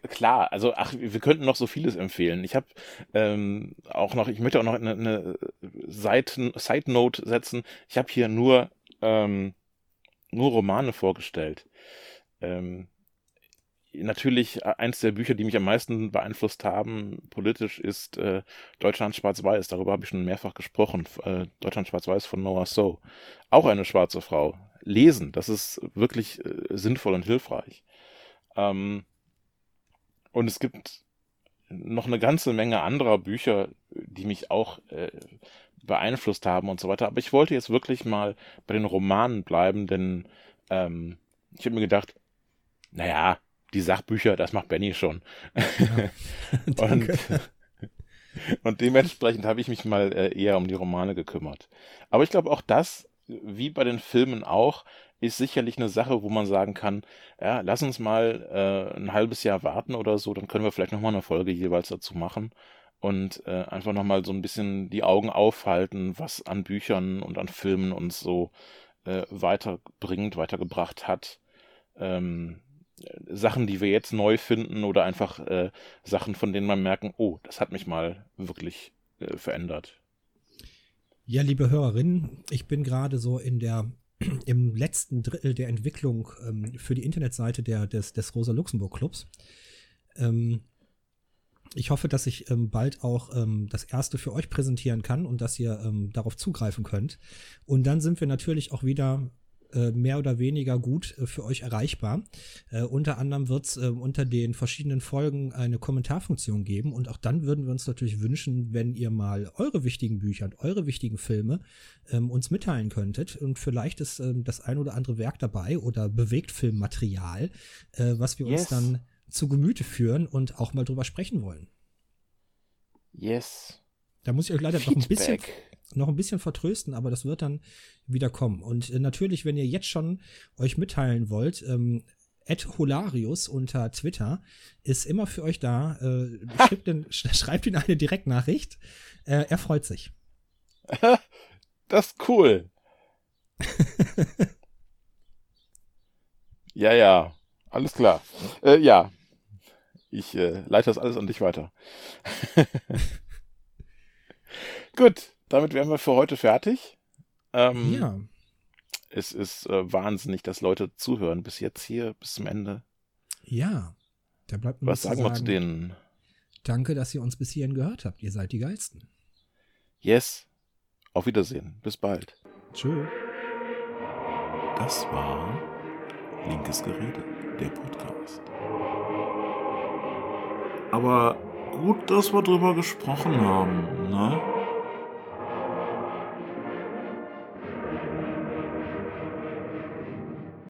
klar, also ach, wir könnten noch so vieles empfehlen. Ich habe ähm, auch noch, ich möchte auch noch eine, eine Side, Side Note setzen. Ich habe hier nur ähm, nur Romane vorgestellt. Ähm, natürlich äh, eins der Bücher, die mich am meisten beeinflusst haben politisch, ist äh, Deutschland Schwarz-Weiß. Darüber habe ich schon mehrfach gesprochen. Äh, Deutschland Schwarz-Weiß von Noah So. Auch eine schwarze Frau. Lesen, das ist wirklich äh, sinnvoll und hilfreich. Ähm, und es gibt noch eine ganze Menge anderer Bücher, die mich auch äh, beeinflusst haben und so weiter. Aber ich wollte jetzt wirklich mal bei den Romanen bleiben, denn ähm, ich habe mir gedacht, naja, die Sachbücher, das macht Benny schon. Ja, und, und dementsprechend habe ich mich mal äh, eher um die Romane gekümmert. Aber ich glaube auch das, wie bei den Filmen auch, ist sicherlich eine Sache, wo man sagen kann, ja, lass uns mal äh, ein halbes Jahr warten oder so, dann können wir vielleicht nochmal eine Folge jeweils dazu machen und äh, einfach nochmal so ein bisschen die Augen aufhalten, was an Büchern und an Filmen uns so äh, weiterbringt, weitergebracht hat. Ähm, Sachen, die wir jetzt neu finden oder einfach äh, Sachen, von denen man merken, oh, das hat mich mal wirklich äh, verändert. Ja, liebe Hörerinnen, ich bin gerade so in der im letzten Drittel der Entwicklung ähm, für die Internetseite der, des, des Rosa Luxemburg Clubs. Ähm, ich hoffe, dass ich ähm, bald auch ähm, das erste für euch präsentieren kann und dass ihr ähm, darauf zugreifen könnt. Und dann sind wir natürlich auch wieder mehr oder weniger gut äh, für euch erreichbar. Äh, unter anderem wird es äh, unter den verschiedenen Folgen eine Kommentarfunktion geben und auch dann würden wir uns natürlich wünschen, wenn ihr mal eure wichtigen Bücher und eure wichtigen Filme ähm, uns mitteilen könntet und vielleicht ist ähm, das ein oder andere Werk dabei oder Bewegtfilmmaterial, äh, was wir yes. uns dann zu Gemüte führen und auch mal drüber sprechen wollen. Yes. Da muss ich euch leider Feedback. noch ein bisschen noch ein bisschen vertrösten, aber das wird dann wieder kommen. Und äh, natürlich, wenn ihr jetzt schon euch mitteilen wollt, ähm, Ed Holarius unter Twitter ist immer für euch da. Äh, schreibt, den, schreibt ihn eine Direktnachricht. Äh, er freut sich. Das ist cool. ja, ja. Alles klar. Äh, ja. Ich äh, leite das alles an dich weiter. Gut, damit wären wir für heute fertig. Ähm, ja. Es ist äh, wahnsinnig, dass Leute zuhören bis jetzt hier, bis zum Ende. Ja. Da bleibt Was sagen, sagen wir zu denen? Danke, dass ihr uns bis hierhin gehört habt. Ihr seid die Geilsten. Yes. Auf Wiedersehen. Bis bald. Tschö. Das war Linkes Gerede, der Podcast. Aber gut, dass wir drüber gesprochen haben, ne?